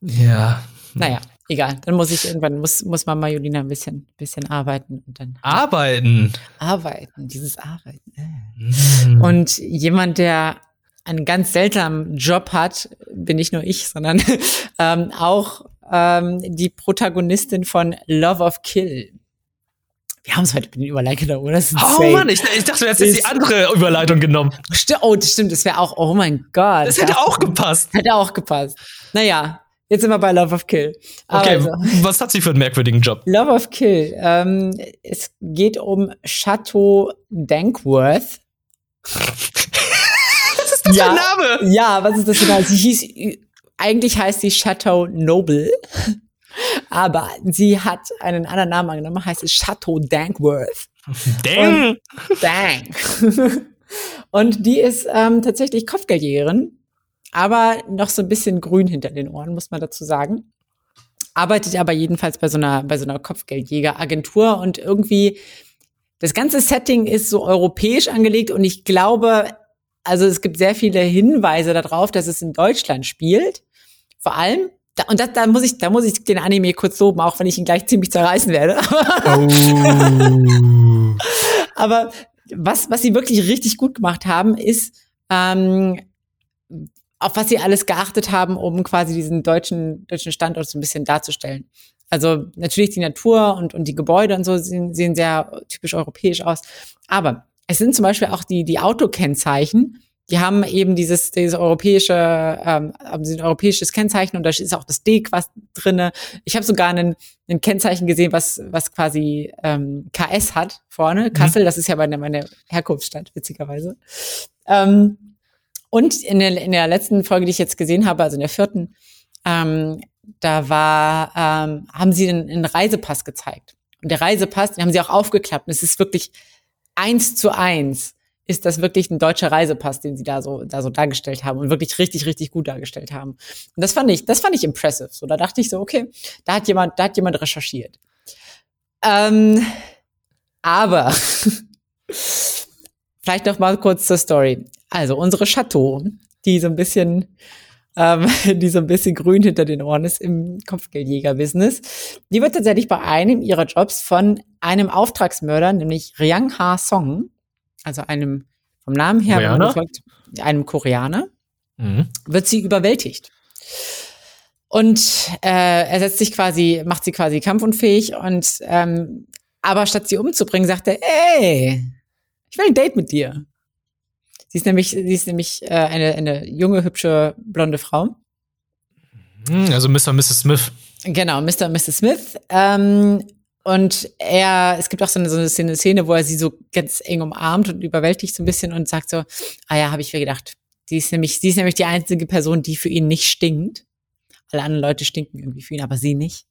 ja. Naja, egal. Dann muss ich irgendwann, muss, muss Mama Julina ein bisschen, bisschen arbeiten und dann. Arbeiten. Arbeiten, dieses Arbeiten. Mm. Und jemand, der einen ganz seltsamen Job hat, bin nicht nur ich, sondern ähm, auch ähm, die Protagonistin von Love of Kill. Wir haben es heute mit den Überleitungen, oder? Das ist oh Mann, ich, ich dachte, du hättest jetzt die andere Überleitung genommen. St oh, das stimmt, das wäre auch, oh mein Gott. Das hätte auch gepasst. Hätte auch gepasst. Naja, jetzt sind wir bei Love of Kill. Okay, also, was hat sie für einen merkwürdigen Job? Love of Kill. Ähm, es geht um Chateau Dankworth. das ja, für Name? Ja, was ist das für Name? Sie hieß, eigentlich heißt sie Chateau Noble. Aber sie hat einen anderen Namen angenommen, heißt es Chateau Dankworth. Dang! Und, Dank. Und die ist ähm, tatsächlich Kopfgeldjägerin, aber noch so ein bisschen grün hinter den Ohren, muss man dazu sagen. Arbeitet aber jedenfalls bei so einer, bei so einer Kopfgeldjägeragentur und irgendwie das ganze Setting ist so europäisch angelegt und ich glaube, also es gibt sehr viele Hinweise darauf, dass es in Deutschland spielt. Vor allem, da, und das, da muss ich, da muss ich den Anime kurz loben, auch wenn ich ihn gleich ziemlich zerreißen werde. Oh. Aber was, was sie wirklich richtig gut gemacht haben, ist ähm, auf was sie alles geachtet haben, um quasi diesen deutschen, deutschen Standort so ein bisschen darzustellen. Also natürlich die Natur und, und die Gebäude und so sehen, sehen sehr typisch europäisch aus. Aber es sind zum Beispiel auch die, die Autokennzeichen, die haben eben dieses, dieses europäische, ähm, ein europäisches Kennzeichen und da ist auch das D quasi drinne. Ich habe sogar einen, ein Kennzeichen gesehen, was, was quasi ähm, KS hat vorne. Mhm. Kassel, das ist ja meine, meine Herkunftsstadt, witzigerweise. Ähm, und in der, in der letzten Folge, die ich jetzt gesehen habe, also in der vierten, ähm, da war, ähm, haben sie einen, einen Reisepass gezeigt. Und der Reisepass, den haben sie auch aufgeklappt. Und es ist wirklich eins zu eins ist das wirklich ein deutscher Reisepass, den sie da so, da so dargestellt haben und wirklich richtig, richtig gut dargestellt haben. Und das fand ich, das fand ich impressive. So, da dachte ich so, okay, da hat jemand, da hat jemand recherchiert. Ähm, aber vielleicht noch mal kurz zur Story. Also unsere Chateau, die so ein bisschen, ähm, die so ein bisschen grün hinter den Ohren ist im Kopfgeldjäger-Business, die wird tatsächlich bei einem ihrer Jobs von einem Auftragsmörder, nämlich Riang Ha Song, also einem vom Namen her Koreaner? einem Koreaner, mhm. wird sie überwältigt. Und äh, er setzt sich quasi, macht sie quasi kampfunfähig und ähm, aber statt sie umzubringen, sagt er, ey, ich will ein Date mit dir. Sie ist nämlich, sie ist nämlich äh, eine, eine junge, hübsche, blonde Frau. Mhm, also Mr. und Mrs. Smith. Genau, Mr. und Mrs. Smith. Ähm, und er, es gibt auch so eine, so eine Szene, wo er sie so ganz eng umarmt und überwältigt so ein bisschen und sagt so, ah ja, habe ich mir gedacht. Sie ist nämlich, sie ist nämlich die einzige Person, die für ihn nicht stinkt. Alle anderen Leute stinken irgendwie für ihn, aber sie nicht.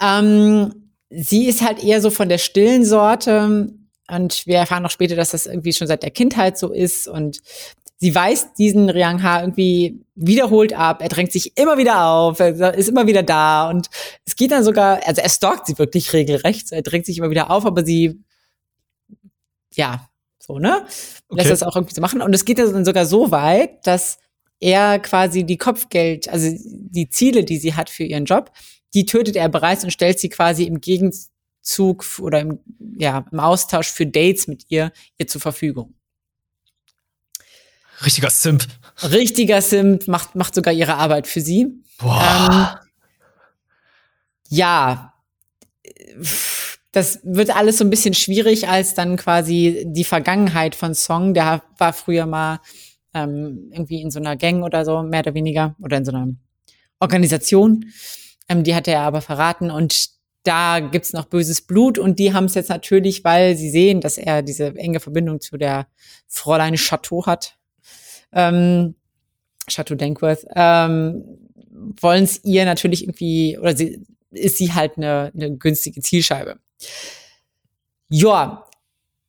Ähm, sie ist halt eher so von der stillen Sorte. Und wir erfahren noch später, dass das irgendwie schon seit der Kindheit so ist. Und sie weist diesen Riang Ha irgendwie wiederholt ab. Er drängt sich immer wieder auf, er ist immer wieder da und es geht dann sogar, also er stalkt sie wirklich regelrecht. Er drängt sich immer wieder auf, aber sie, ja, so, ne? Okay. Lässt das auch irgendwie so machen. Und es geht dann sogar so weit, dass er quasi die Kopfgeld, also die Ziele, die sie hat für ihren Job, die tötet er bereits und stellt sie quasi im Gegenzug oder im, ja, im Austausch für Dates mit ihr, ihr zur Verfügung. Richtiger Simp. Richtiger Simp, macht, macht sogar ihre Arbeit für sie. Boah. Ähm, ja, das wird alles so ein bisschen schwierig, als dann quasi die Vergangenheit von Song, der war früher mal ähm, irgendwie in so einer Gang oder so, mehr oder weniger, oder in so einer Organisation. Ähm, die hat er aber verraten und da gibt's noch böses Blut und die haben es jetzt natürlich, weil sie sehen, dass er diese enge Verbindung zu der Fräulein Chateau hat, ähm, Chateau Dankworth, ähm, wollen es ihr natürlich irgendwie, oder sie, ist sie halt eine, eine günstige Zielscheibe. Ja,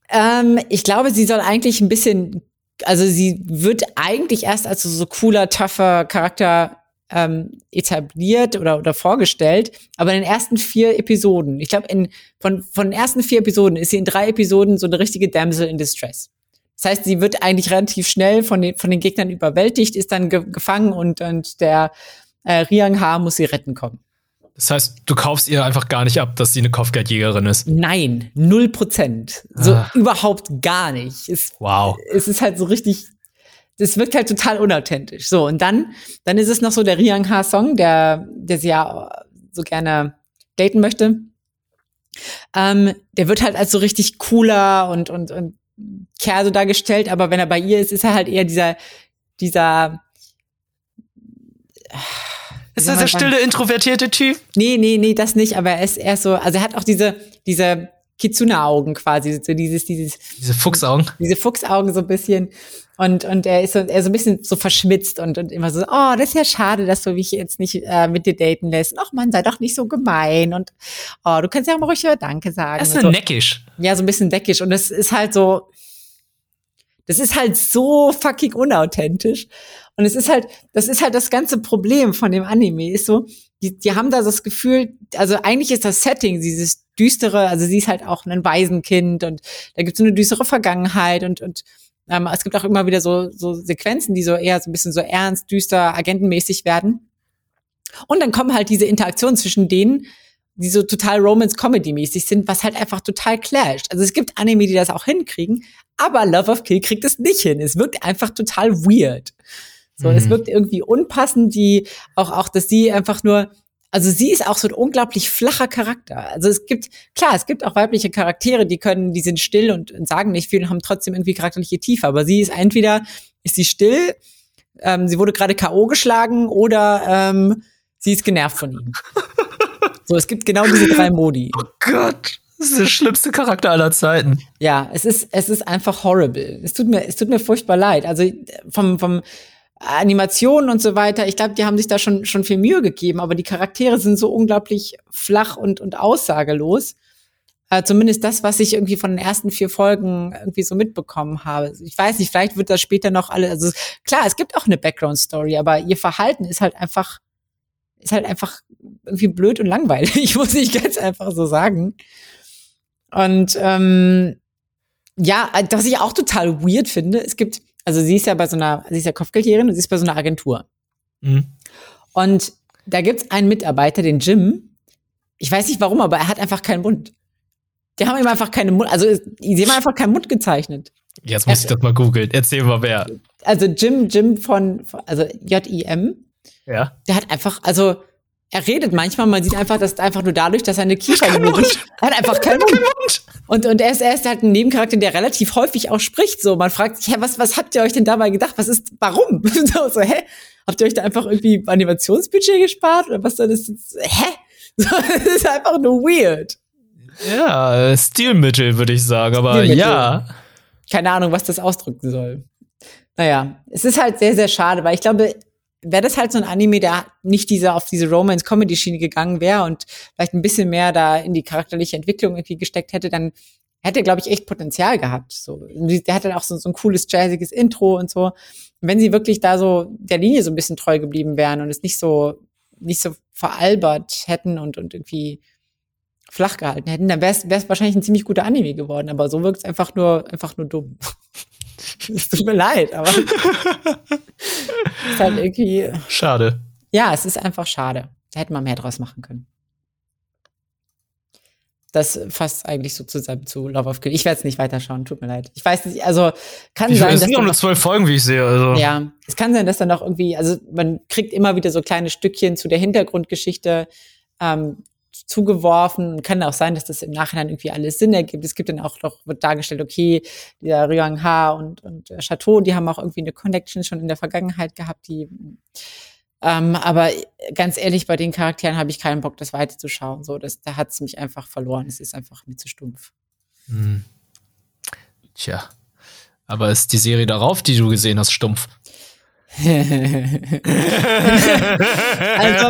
ähm, ich glaube, sie soll eigentlich ein bisschen, also sie wird eigentlich erst als so cooler, tougher Charakter ähm, etabliert oder, oder vorgestellt, aber in den ersten vier Episoden, ich glaube, in, von, von den ersten vier Episoden ist sie in drei Episoden so eine richtige Damsel in Distress. Das heißt, sie wird eigentlich relativ schnell von den, von den Gegnern überwältigt, ist dann ge gefangen und, und der äh, Riang Ha muss sie retten kommen. Das heißt, du kaufst ihr einfach gar nicht ab, dass sie eine Kopfgeldjägerin ist. Nein, null Prozent. So ah. überhaupt gar nicht. Es, wow. Es ist halt so richtig, das wirkt halt total unauthentisch. So, und dann, dann ist es noch so der Riang Ha-Song, der, der sie ja so gerne daten möchte. Ähm, der wird halt als so richtig cooler und, und, und Kerl so dargestellt, aber wenn er bei ihr ist, ist er halt eher dieser, dieser. Ist das der stille, introvertierte Typ? Nee, nee, nee, das nicht, aber er ist eher so, also er hat auch diese, diese Kitsune-Augen quasi, so dieses, dieses. Diese Fuchsaugen. Diese Fuchsaugen so ein bisschen. Und, und er ist so, er ist so ein bisschen so verschmitzt und, und immer so, oh, das ist ja schade, dass du mich jetzt nicht äh, mit dir daten lässt. Ach man, sei doch nicht so gemein. Und oh, du kannst ja auch mal ruhig Danke sagen. Das ist so. neckisch. Ja, so ein bisschen neckisch. Und das ist halt so, das ist halt so fucking unauthentisch. Und es ist halt, das ist halt das ganze Problem von dem Anime, ist so, die, die haben da das Gefühl, also eigentlich ist das Setting, dieses düstere, also sie ist halt auch ein Waisenkind und da gibt es eine düstere Vergangenheit und, und ähm, es gibt auch immer wieder so, so Sequenzen, die so eher so ein bisschen so ernst, düster, agentenmäßig werden. Und dann kommen halt diese Interaktionen zwischen denen, die so total Romance-Comedy-mäßig sind, was halt einfach total clasht. Also es gibt Anime, die das auch hinkriegen, aber Love of Kill kriegt es nicht hin. Es wirkt einfach total weird. So, mhm. es wirkt irgendwie unpassend, die auch, auch, dass sie einfach nur, also sie ist auch so ein unglaublich flacher Charakter. Also es gibt, klar, es gibt auch weibliche Charaktere, die können, die sind still und, und sagen nicht viel und haben trotzdem irgendwie charakterliche Tiefe. Aber sie ist entweder, ist sie still, ähm, sie wurde gerade K.O. geschlagen oder ähm, sie ist genervt von ihm. So, es gibt genau diese drei Modi. Oh Gott. Das ist der schlimmste Charakter aller Zeiten. Ja, es ist, es ist einfach horrible. Es tut mir, es tut mir furchtbar leid. Also vom, vom Animationen und so weiter, ich glaube, die haben sich da schon, schon viel Mühe gegeben, aber die Charaktere sind so unglaublich flach und, und aussagelos. Äh, zumindest das, was ich irgendwie von den ersten vier Folgen irgendwie so mitbekommen habe. Ich weiß nicht, vielleicht wird das später noch alle, also klar, es gibt auch eine Background-Story, aber ihr Verhalten ist halt einfach ist halt einfach irgendwie blöd und langweilig. Ich muss nicht ganz einfach so sagen. Und ähm, ja, was ich auch total weird finde, es gibt, also sie ist ja bei so einer, sie ist ja Kopfgeldjägerin und sie ist bei so einer Agentur. Mhm. Und da gibt's einen Mitarbeiter, den Jim. Ich weiß nicht warum, aber er hat einfach keinen Mund. Die haben ihm einfach keinen Mund, also sie haben einfach keinen Mund gezeichnet. Jetzt muss er, ich das mal googeln. Erzähl mal wer. Also Jim, Jim von, also J-I-M. Ja. Der hat einfach, also er redet manchmal, man sieht einfach, dass einfach nur dadurch, dass seine Kieferlinie durch, er hat einfach keinen Mund. Mund. Und, und er ist, er ist halt ein Nebencharakter, der relativ häufig auch spricht. So, man fragt sich, hä, was, was habt ihr euch denn dabei gedacht? Was ist, warum? so, so, hä? Habt ihr euch da einfach irgendwie Animationsbudget gespart? Oder was soll das jetzt? Hä? So, das ist einfach nur weird. Ja, Stilmittel, würde ich sagen, aber ja. Keine Ahnung, was das ausdrücken soll. Naja, es ist halt sehr, sehr schade, weil ich glaube, wäre das halt so ein Anime, der nicht diese auf diese Romance-Comedy-Schiene gegangen wäre und vielleicht ein bisschen mehr da in die charakterliche Entwicklung irgendwie gesteckt hätte, dann hätte, glaube ich, echt Potenzial gehabt. So, der hat dann auch so, so ein cooles jazziges Intro und so. Und wenn sie wirklich da so der Linie so ein bisschen treu geblieben wären und es nicht so nicht so veralbert hätten und und irgendwie flach gehalten hätten, dann wäre es wahrscheinlich ein ziemlich guter Anime geworden. Aber so wirkt es einfach nur einfach nur dumm. es tut mir leid, aber ist halt irgendwie. Schade. Ja, es ist einfach schade. Da hätte man mehr draus machen können. Das fasst eigentlich so zusammen zu Love of Kill. Ich werde es nicht weiterschauen, tut mir leid. Ich weiß nicht, also kann ich sein. Es sind nur zwölf Folgen, wie ich sehe. Also. Ja, es kann sein, dass dann noch irgendwie, also man kriegt immer wieder so kleine Stückchen zu der Hintergrundgeschichte ähm, zugeworfen. Kann auch sein, dass das im Nachhinein irgendwie alles Sinn ergibt. Es gibt dann auch noch, wird dargestellt, okay, der Ryang Ha und, und Chateau, die haben auch irgendwie eine Connection schon in der Vergangenheit gehabt, die ähm, aber ganz ehrlich, bei den Charakteren habe ich keinen Bock, das weiterzuschauen. So, das, da hat es mich einfach verloren. Es ist einfach mir zu stumpf. Hm. Tja. Aber ist die Serie darauf, die du gesehen hast, stumpf? also,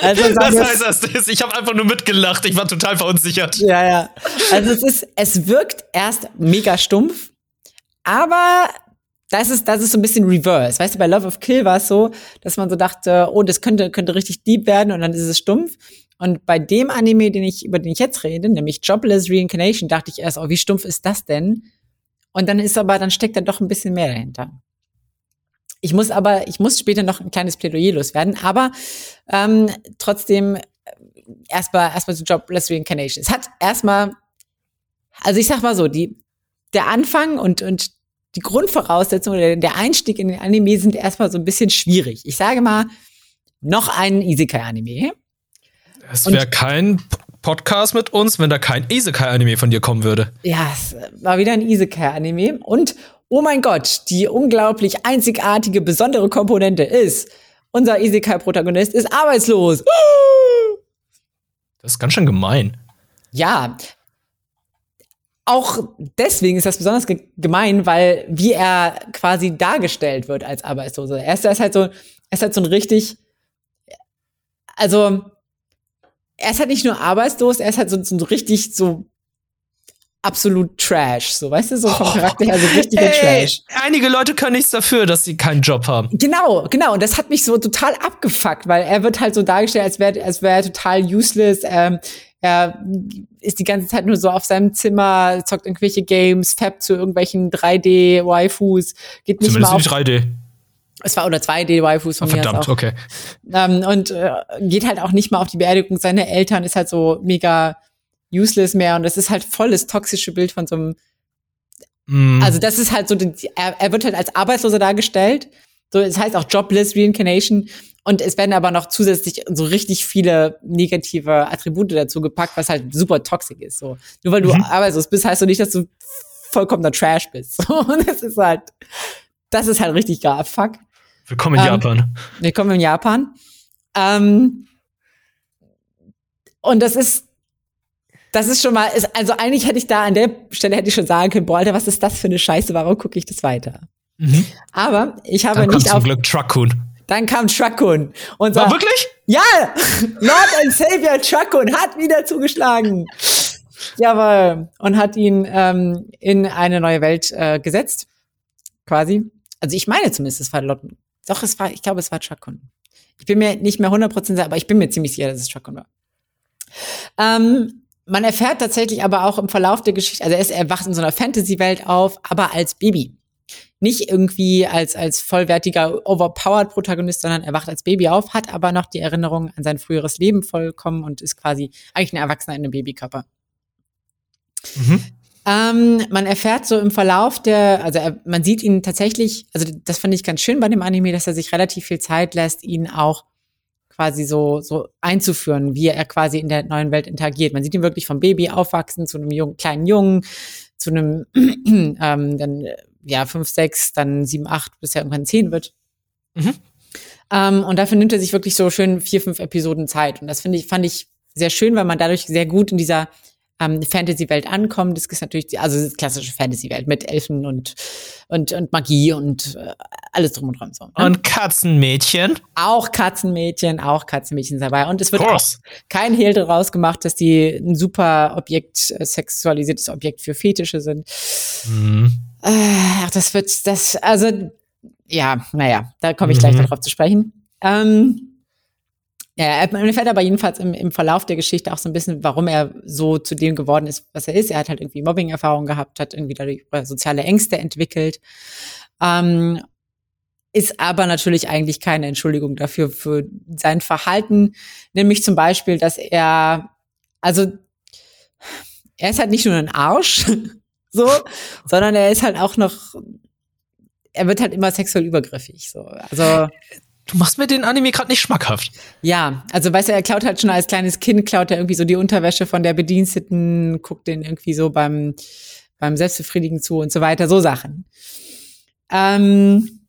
also das heißt, das ist, ich habe einfach nur mitgelacht. Ich war total verunsichert. Ja, ja. Also es ist, es wirkt erst mega stumpf, aber das ist, das ist so ein bisschen reverse. Weißt du, bei Love of Kill war es so, dass man so dachte, oh, das könnte, könnte richtig deep werden und dann ist es stumpf. Und bei dem Anime, den ich, über den ich jetzt rede, nämlich Jobless Reincarnation, dachte ich erst, oh, wie stumpf ist das denn? Und dann ist aber, dann steckt da doch ein bisschen mehr dahinter. Ich muss aber, ich muss später noch ein kleines Plädoyer loswerden, aber ähm, trotzdem erstmal erstmal zu Jobless Reincarnation. Es hat erstmal, also ich sag mal so, die der Anfang und und die Grundvoraussetzungen oder der Einstieg in den Anime sind erstmal so ein bisschen schwierig. Ich sage mal, noch ein Isekai-Anime. Es wäre kein Podcast mit uns, wenn da kein Isekai-Anime von dir kommen würde. Ja, es war wieder ein Isekai-Anime. Und oh mein Gott, die unglaublich einzigartige, besondere Komponente ist, unser Isekai-Protagonist ist arbeitslos. Das ist ganz schön gemein. Ja. Auch deswegen ist das besonders gemein, weil wie er quasi dargestellt wird als Arbeitsloser. Er ist, er ist halt so, er ist halt so ein richtig, also, er ist halt nicht nur arbeitslos, er ist halt so, so richtig so absolut Trash, so weißt du, so vom Charakter her so richtiger ey, Trash. Einige Leute können nichts dafür, dass sie keinen Job haben. Genau, genau. Und das hat mich so total abgefuckt, weil er wird halt so dargestellt, als wäre als wäre er total useless. Ähm, er ist die ganze Zeit nur so auf seinem Zimmer, zockt irgendwelche Games, fappt zu irgendwelchen 3D-Waifus, geht nicht Zumindest mal auf, nicht 3D. Es war oder zwei D-Waifus von Oh, mir. aus verdammt, auch. okay. Ähm, und äh, geht halt auch nicht mal auf die Beerdigung seiner Eltern, ist halt so mega useless mehr und das ist halt volles toxische Bild von so einem, Mm, also das ist halt so, er, er wird halt als Arbeitsloser dargestellt, so, es heißt auch Jobless Reincarnation und es werden aber noch zusätzlich so richtig viele negative Attribute dazu gepackt, was halt super toxisch ist, so. Nur weil du Mhm. arbeitslos bist, heißt du nicht, dass du vollkommener Trash bist, so. und das ist halt, das ist halt richtig gar fuck. willkommen in ähm, Japan. Willkommen in Japan. Ähm, und das ist, das ist schon mal, ist, also eigentlich hätte ich da an der Stelle hätte ich schon sagen können, boah, Alter, was ist das für eine Scheiße, warum gucke ich das weiter? Mhm. Aber ich habe Dann nicht zum auf, Glück Truckun. dann kam Truckun und War sagt, wirklich? ja, Lord and Savior Truckun hat wieder zugeschlagen. Jawohl. Und hat ihn ähm, in eine neue Welt äh, gesetzt, quasi. Also ich meine zumindest, es war Lord, doch, es war, ich glaube, es war Truckun. Ich bin mir nicht mehr 100% sicher, aber ich bin mir ziemlich sicher, dass es Truckun war. Ähm, man erfährt tatsächlich aber auch im Verlauf der Geschichte, also er, ist, er wacht in so einer Fantasy-Welt auf, aber als Baby. Nicht irgendwie als, als vollwertiger, overpowered Protagonist, sondern er wacht als Baby auf, hat aber noch die Erinnerung an sein früheres Leben vollkommen und ist quasi eigentlich ein Erwachsener in einem Babykörper. Mhm. Ähm, man erfährt so im Verlauf der, also er, man sieht ihn tatsächlich, also das fand ich ganz schön bei dem Anime, dass er sich relativ viel Zeit lässt, ihn auch quasi so, so einzuführen, wie er quasi in der neuen Welt interagiert. Man sieht ihn wirklich vom Baby aufwachsen zu einem jungen, kleinen Jungen, zu einem, ähm, dann, ja, fünf, sechs, dann sieben, acht, bis er irgendwann zehn wird. Mhm. Ähm, und dafür nimmt er sich wirklich so schön vier, fünf Episoden Zeit. Und das finde ich, fand ich sehr schön, weil man dadurch sehr gut in dieser ähm, Fantasy-Welt ankommt. Das ist natürlich, die, also das ist klassische Fantasy-Welt mit Elfen und, und, und Magie und äh, alles drum und dran. So, ne? Und Katzenmädchen. auch Katzenmädchen, auch Katzenmädchen dabei. Und es wird auch kein Hehl daraus gemacht, dass die ein super Objekt, äh, sexualisiertes Objekt für Fetische sind. Mhm. Äh, Ach, das wird, das, also, ja, naja, da komme ich gleich Mhm. darauf zu sprechen. Ähm, ja, man erfährt aber jedenfalls im, im Verlauf der Geschichte auch so ein bisschen, warum er so zu dem geworden ist, was er ist. Er hat halt irgendwie Mobbing-Erfahrungen gehabt, hat irgendwie dadurch äh, soziale Ängste entwickelt. Ähm, ist aber natürlich eigentlich keine Entschuldigung dafür für sein Verhalten, nämlich zum Beispiel, dass er, also er ist halt nicht nur ein Arsch, so, sondern er ist halt auch noch, er wird halt immer sexuell übergriffig, so. Also Du machst mir den Anime gerade nicht schmackhaft. ja, also weißt du, er klaut halt schon als kleines Kind, klaut er irgendwie so die Unterwäsche von der Bediensteten, guckt den irgendwie so beim, beim Selbstbefriedigen zu und so weiter, so Sachen. Ähm,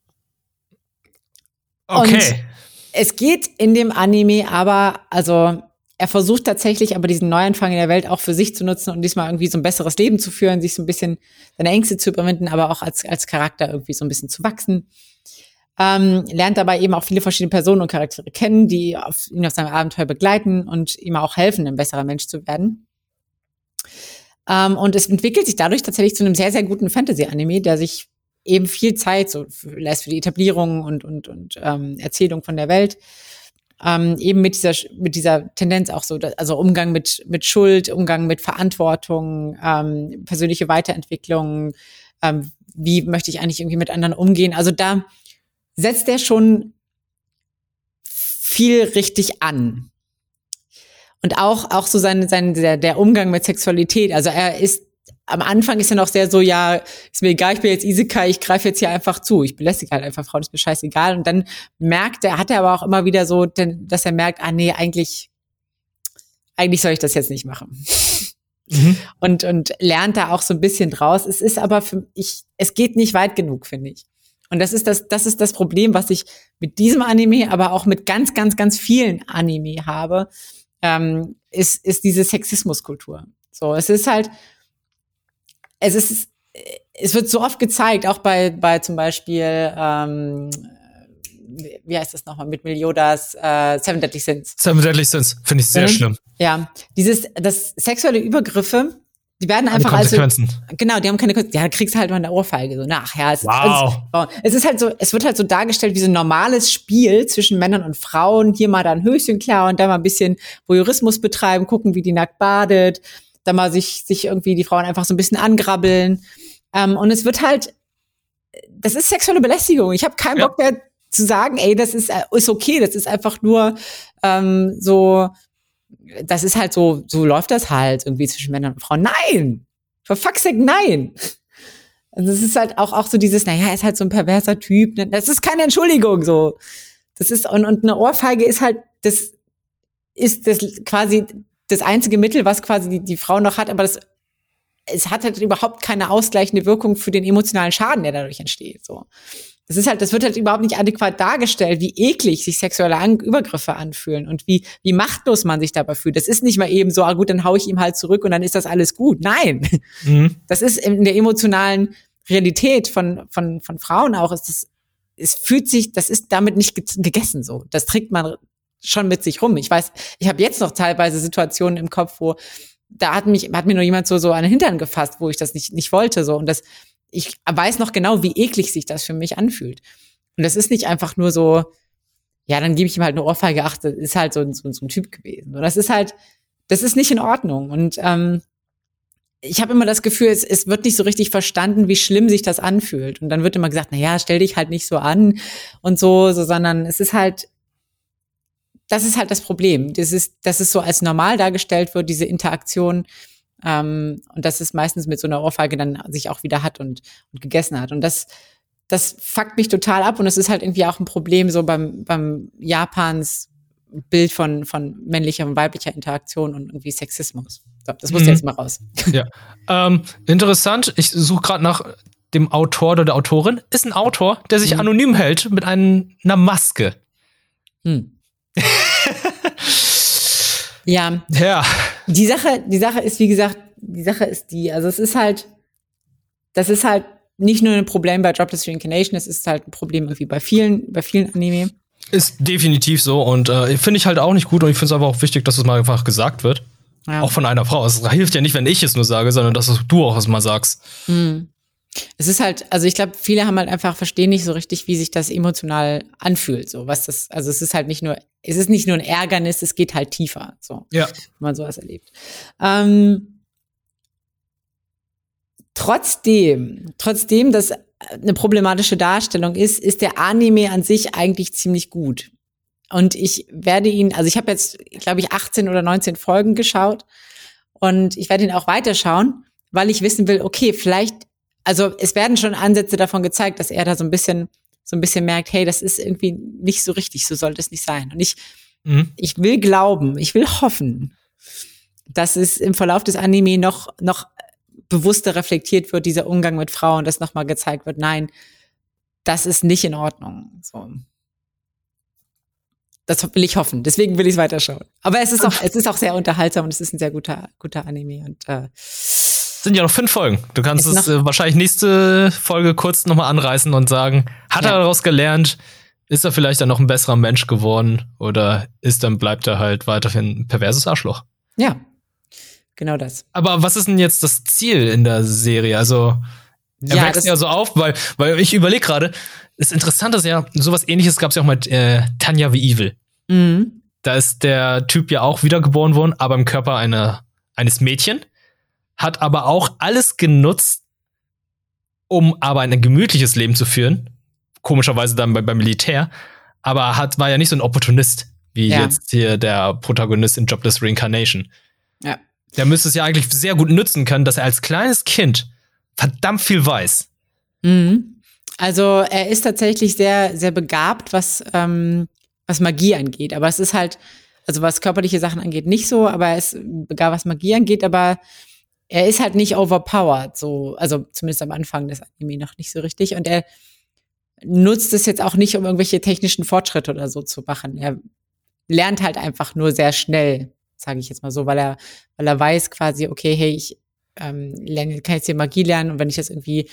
Okay. es geht in dem Anime aber, also er versucht tatsächlich aber diesen Neuanfang in der Welt auch für sich zu nutzen und diesmal irgendwie so ein besseres Leben zu führen, sich so ein bisschen seine Ängste zu überwinden, aber auch als, als Charakter irgendwie so ein bisschen zu wachsen. Ähm, lernt dabei eben auch viele verschiedene Personen und Charaktere kennen, die auf, ihn auf seinem Abenteuer begleiten und ihm auch helfen, ein besserer Mensch zu werden. Ähm, und es entwickelt sich dadurch tatsächlich zu einem sehr, sehr guten Fantasy-Anime, der sich eben viel Zeit so lässt für die Etablierung und, und, und ähm, Erzählung von der Welt. Ähm, eben mit dieser, mit dieser Tendenz auch so, also Umgang mit, mit Schuld, Umgang mit Verantwortung, ähm, persönliche Weiterentwicklung, ähm, wie möchte ich eigentlich irgendwie mit anderen umgehen. Also da setzt er schon viel richtig an. Und auch, auch so sein, sein, der, der Umgang mit Sexualität. Also er ist, am Anfang ist er noch sehr so, ja, ist mir egal, ich bin jetzt Isekai, ich greife jetzt hier einfach zu. Ich belästige halt einfach Frauen, ist mir scheißegal. Und dann merkt er, hat er aber auch immer wieder so, denn, dass er merkt, ah nee, eigentlich, eigentlich soll ich das jetzt nicht machen. Mhm. Und, und lernt da auch so ein bisschen draus. Es ist aber für ich, es geht nicht weit genug, finde ich. Und das ist das, das ist das Problem, was ich mit diesem Anime, aber auch mit ganz, ganz, ganz vielen Anime habe, ähm, ist, ist diese Sexismuskultur. So, es ist halt, es ist, es wird so oft gezeigt, auch bei, bei zum Beispiel, ähm, wie- heißt das nochmal, mit Meliodas äh, Seven Deadly Sins. Seven Deadly Sins finde ich sehr Mhm. schlimm. Ja, dieses, das sexuelle Übergriffe, die werden einfach als so, Konsequenzen. genau, die haben keine Konsequenzen. Ja, da kriegst du halt mal eine Ohrfeige, so nach, ja. Es, Wow. Es, es ist halt so, es wird halt so dargestellt wie so ein normales Spiel zwischen Männern und Frauen. Hier mal da ein Höschen klar und da mal ein bisschen Voyeurismus betreiben, gucken, wie die nackt badet, dann mal sich, sich irgendwie die Frauen einfach so ein bisschen angrabbeln. Ähm, und es wird halt, das ist sexuelle Belästigung. Ich habe keinen Ja. Bock mehr zu sagen, ey, das ist, ist okay, das ist einfach nur ähm, so, das ist halt so, so läuft das halt irgendwie zwischen Männern und Frauen. Nein! For fuck's sake, nein! Also es ist halt auch, auch so dieses, naja, er ist halt so ein perverser Typ. Ne? Das ist keine Entschuldigung, so. Das ist, und, und eine Ohrfeige ist halt, das ist das quasi das einzige Mittel, was quasi die, die Frau noch hat, aber das, es hat halt überhaupt keine ausgleichende Wirkung für den emotionalen Schaden, der dadurch entsteht, so. Das ist halt, das wird halt überhaupt nicht adäquat dargestellt, wie eklig sich sexuelle An Übergriffe anfühlen und wie, wie machtlos man sich dabei fühlt. Das ist nicht mal eben so, ah gut, dann hau ich ihm halt zurück und dann ist das alles gut. Nein. Mhm. Das ist in der emotionalen Realität von, von, von Frauen auch, ist das, es fühlt sich, das ist damit nicht gegessen so. Das trägt man schon mit sich rum. Ich weiß, ich habe jetzt noch teilweise Situationen im Kopf, wo da hat mich, hat mir nur jemand so, so an den Hintern gefasst, wo ich das nicht, nicht wollte, so. Und das, ich weiß noch genau, wie eklig sich das für mich anfühlt. Und das ist nicht einfach nur so, ja, dann gebe ich ihm halt eine Ohrfeige, ach, das ist halt so, so, so ein Typ gewesen. Und das ist halt, das ist nicht in Ordnung. Und ähm, ich habe immer das Gefühl, es, es wird nicht so richtig verstanden, wie schlimm sich das anfühlt. Und dann wird immer gesagt, na ja, stell dich halt nicht so an und so, so, sondern es ist halt, das ist halt das Problem. Das ist, dass es so als normal dargestellt wird, diese Interaktion ähm, und dass es meistens mit so einer Ohrfeige dann sich auch wieder hat und, und gegessen hat. Und das, das fuckt mich total ab und es ist halt irgendwie auch ein Problem so beim, beim Japans Bild von, von männlicher und weiblicher Interaktion und irgendwie Sexismus. So, das muss mhm. jetzt mal raus. Ja. Ähm, interessant, ich suche gerade nach dem Autor oder der Autorin. Ist ein Autor, der sich mhm. anonym hält mit einer Maske. Mhm. ja. Ja. Die Sache, die Sache ist, wie gesagt, die Sache ist die, also es ist halt, das ist halt nicht nur ein Problem bei Dropless Reincarnation, es ist halt ein Problem irgendwie bei vielen, bei vielen Anime. Ist definitiv so und äh, finde ich halt auch nicht gut und ich finde es aber auch wichtig, dass es mal einfach gesagt wird. Ja. Auch von einer Frau. Es hilft ja nicht, wenn ich es nur sage, sondern dass du auch es mal sagst. Hm. Es ist halt, also ich glaube, viele haben halt einfach verstehen nicht so richtig, wie sich das emotional anfühlt. So, was das, also es ist halt nicht nur, es ist nicht nur ein Ärgernis, es geht halt tiefer. So, ja. wenn man sowas erlebt. Ähm, trotzdem, trotzdem, dass eine problematische Darstellung ist, ist der Anime an sich eigentlich ziemlich gut. Und ich werde ihn, also ich habe jetzt, glaube ich, 18 oder 19 Folgen geschaut und ich werde ihn auch weiterschauen, weil ich wissen will, okay, vielleicht also es werden schon Ansätze davon gezeigt, dass er da so ein bisschen, so ein bisschen merkt, hey, das ist irgendwie nicht so richtig, so sollte es nicht sein. Und ich, mhm. ich will glauben, ich will hoffen, dass es im Verlauf des Anime noch, noch bewusster reflektiert wird, dieser Umgang mit Frauen, dass nochmal gezeigt wird, nein, das ist nicht in Ordnung. So. Das will ich hoffen. Deswegen will ich es weiterschauen. Aber es ist auch, es ist auch sehr unterhaltsam und es ist ein sehr guter, guter Anime und äh, sind ja noch fünf Folgen. Du kannst es äh, wahrscheinlich nächste Folge kurz nochmal anreißen und sagen, hat ja. er daraus gelernt? Ist er vielleicht dann noch ein besserer Mensch geworden? Oder ist dann bleibt er halt weiterhin ein perverses Arschloch? Ja, genau das. Aber was ist denn jetzt das Ziel in der Serie? Also, er ja, wächst ja so auf, weil, weil ich überlege gerade, das Interessante ist ja, sowas ähnliches gab es ja auch mit äh, Tanja wie Evil. Mhm. Da ist der Typ ja auch wiedergeboren worden, aber im Körper eine, eines Mädchen hat aber auch alles genutzt, um aber ein gemütliches Leben zu führen. Komischerweise dann beim Militär. Aber hat, war ja nicht so ein Opportunist, wie ja. jetzt hier der Protagonist in Jobless Reincarnation. Ja. Der müsste es ja eigentlich sehr gut nutzen können, dass er als kleines Kind verdammt viel weiß. Mhm. Also er ist tatsächlich sehr, sehr begabt, was, ähm, was Magie angeht. Aber es ist halt, also was körperliche Sachen angeht, nicht so, aber er ist begabt, was Magie angeht, aber er ist halt nicht overpowered, so, also zumindest am Anfang des Anime noch nicht so richtig. Und er nutzt es jetzt auch nicht, um irgendwelche technischen Fortschritte oder so zu machen. Er lernt halt einfach nur sehr schnell, sage ich jetzt mal so, weil er, weil er weiß quasi, okay, hey, ich ähm, lerne, kann jetzt hier Magie lernen und wenn ich das irgendwie,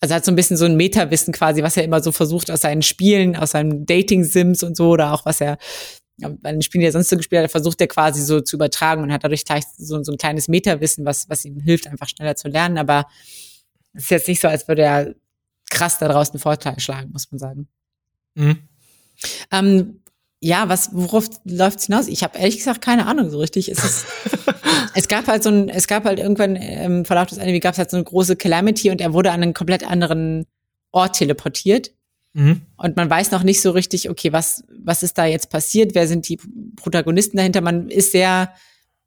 also er hat so ein bisschen so ein Meta-Wissen quasi, was er immer so versucht aus seinen Spielen, aus seinen Dating-Sims und so, oder auch was er bei den Spielen, die er sonst so gespielt hat, versucht er quasi so zu übertragen und hat dadurch gleich so, so ein kleines Meta-Wissen, was, was ihm hilft, einfach schneller zu lernen. Aber es ist jetzt nicht so, als würde er krass da draußen Vorteil schlagen, muss man sagen. Mhm. Ähm, ja, was, worauf läuft es hinaus? Ich habe ehrlich gesagt keine Ahnung so richtig. Es, ist, es gab halt so ein, es gab halt irgendwann im Verlauf des Anime gab es halt so eine große Calamity und er wurde an einen komplett anderen Ort teleportiert. Mhm. Und man weiß noch nicht so richtig, okay, was, was ist da jetzt passiert? Wer sind die Protagonisten dahinter? Man ist sehr,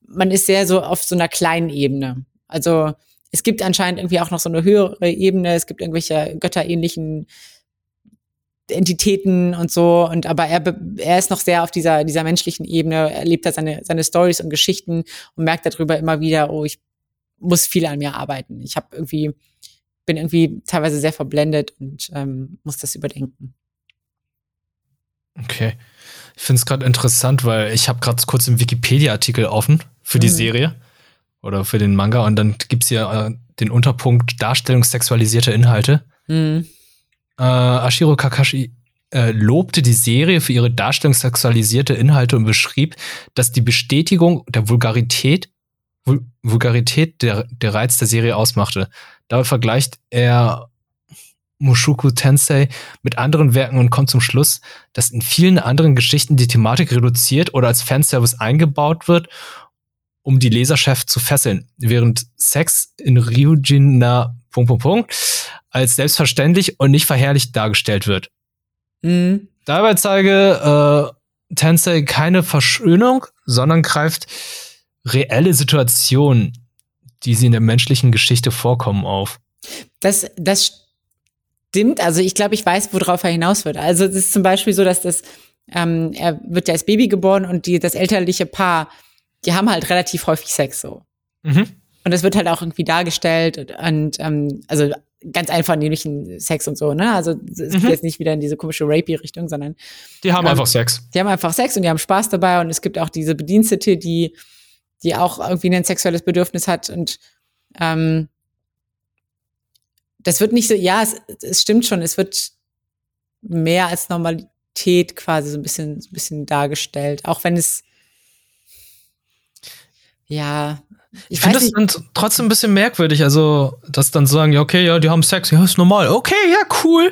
man ist sehr so auf so einer kleinen Ebene. Also es gibt anscheinend irgendwie auch noch so eine höhere Ebene. Es gibt irgendwelche götterähnlichen Entitäten und so. Und aber er, er ist noch sehr auf dieser, dieser menschlichen Ebene, er lebt da seine, seine Stories und Geschichten und merkt darüber immer wieder, oh, ich muss viel an mir arbeiten. Ich habe irgendwie, bin irgendwie teilweise sehr verblendet und ähm, muss das überdenken. Okay. Ich finde es gerade interessant, weil ich habe gerade kurz einen Wikipedia-Artikel offen für die mhm. Serie oder für den Manga und dann gibt es hier äh, den Unterpunkt Darstellung sexualisierter Inhalte. Mhm. Äh, Ashiro Kakashi äh, lobte die Serie für ihre Darstellung sexualisierte Inhalte und beschrieb, dass die Bestätigung der Vulgarität, Vul Vulgarität der, der Reiz der Serie ausmachte. Dabei vergleicht er Mushoku Tensei mit anderen Werken und kommt zum Schluss, dass in vielen anderen Geschichten die Thematik reduziert oder als Fanservice eingebaut wird, um die Leserschaft zu fesseln, während Sex in Ryujin na Punkt, Punkt, Punkt als selbstverständlich und nicht verherrlicht dargestellt wird. Mhm. Dabei zeige äh, Tensei keine Verschönung, sondern greift reelle Situationen, die sie in der menschlichen Geschichte vorkommen, auf. Das, das stimmt. Also ich glaube, ich weiß, worauf er hinaus wird. Also es ist zum Beispiel so, dass das, ähm, er wird ja als Baby geboren und die, das elterliche Paar, die haben halt relativ häufig Sex so. Mhm. Und das wird halt auch irgendwie dargestellt und, und ähm, also ganz einfach nämlichen Sex und so, ne? Also es geht mhm. jetzt nicht wieder in diese komische Rapey-Richtung, sondern die haben ähm, einfach Sex. Die haben einfach Sex und die haben Spaß dabei und es gibt auch diese Bedienstete, die die auch irgendwie ein sexuelles Bedürfnis hat und ähm, das wird nicht so, ja, es, es stimmt schon, es wird mehr als Normalität quasi so ein bisschen, so ein bisschen dargestellt, auch wenn es ja, ich, finde das dann trotzdem ein bisschen merkwürdig, also, dass dann sagen, ja, okay, ja, die haben Sex, ja, ist normal, okay, ja, cool.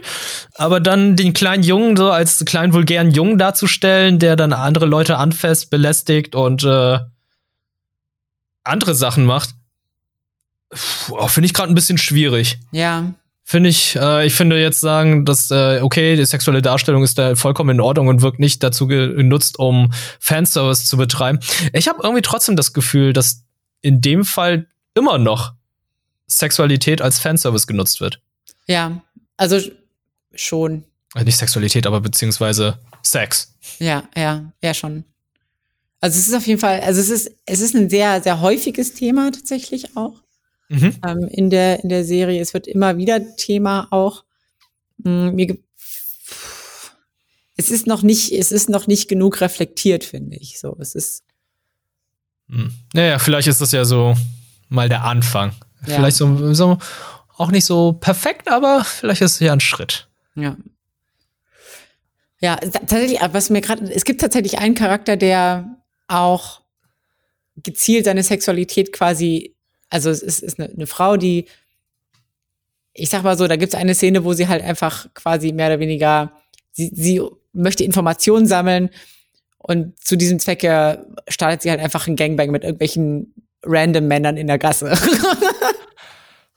Aber dann den kleinen Jungen so als kleinen vulgären Jungen darzustellen, der dann andere Leute anfasst, belästigt und äh, andere Sachen macht, finde ich gerade ein bisschen schwierig. Ja. Finde ich, äh, ich finde jetzt sagen, dass, äh, okay, die sexuelle Darstellung ist da vollkommen in Ordnung und wird nicht dazu genutzt, um Fanservice zu betreiben. Ich habe irgendwie trotzdem das Gefühl, dass in dem Fall immer noch Sexualität als Fanservice genutzt wird. Ja, also schon. Also nicht Sexualität, aber beziehungsweise Sex. Ja, ja, ja schon. Also es ist auf jeden Fall, also es ist, es ist ein sehr, sehr häufiges Thema tatsächlich auch mhm. ähm, in, der, in der Serie. Es wird immer wieder Thema auch. Hm, mir es ist noch nicht, es ist noch nicht genug reflektiert, finde ich. So, es ist. Hm. Naja, vielleicht ist das ja so mal der Anfang. Ja. Vielleicht so, so auch nicht so perfekt, aber vielleicht ist es ja ein Schritt. Ja. Ja, tatsächlich, was mir gerade, es gibt tatsächlich einen Charakter, der auch gezielt seine Sexualität quasi also es ist, ist eine, eine Frau, die, ich sag mal so, da gibt es eine Szene, wo sie halt einfach quasi mehr oder weniger, sie, sie möchte Informationen sammeln und zu diesem Zwecke startet sie halt einfach ein Gangbang mit irgendwelchen random Männern in der Gasse.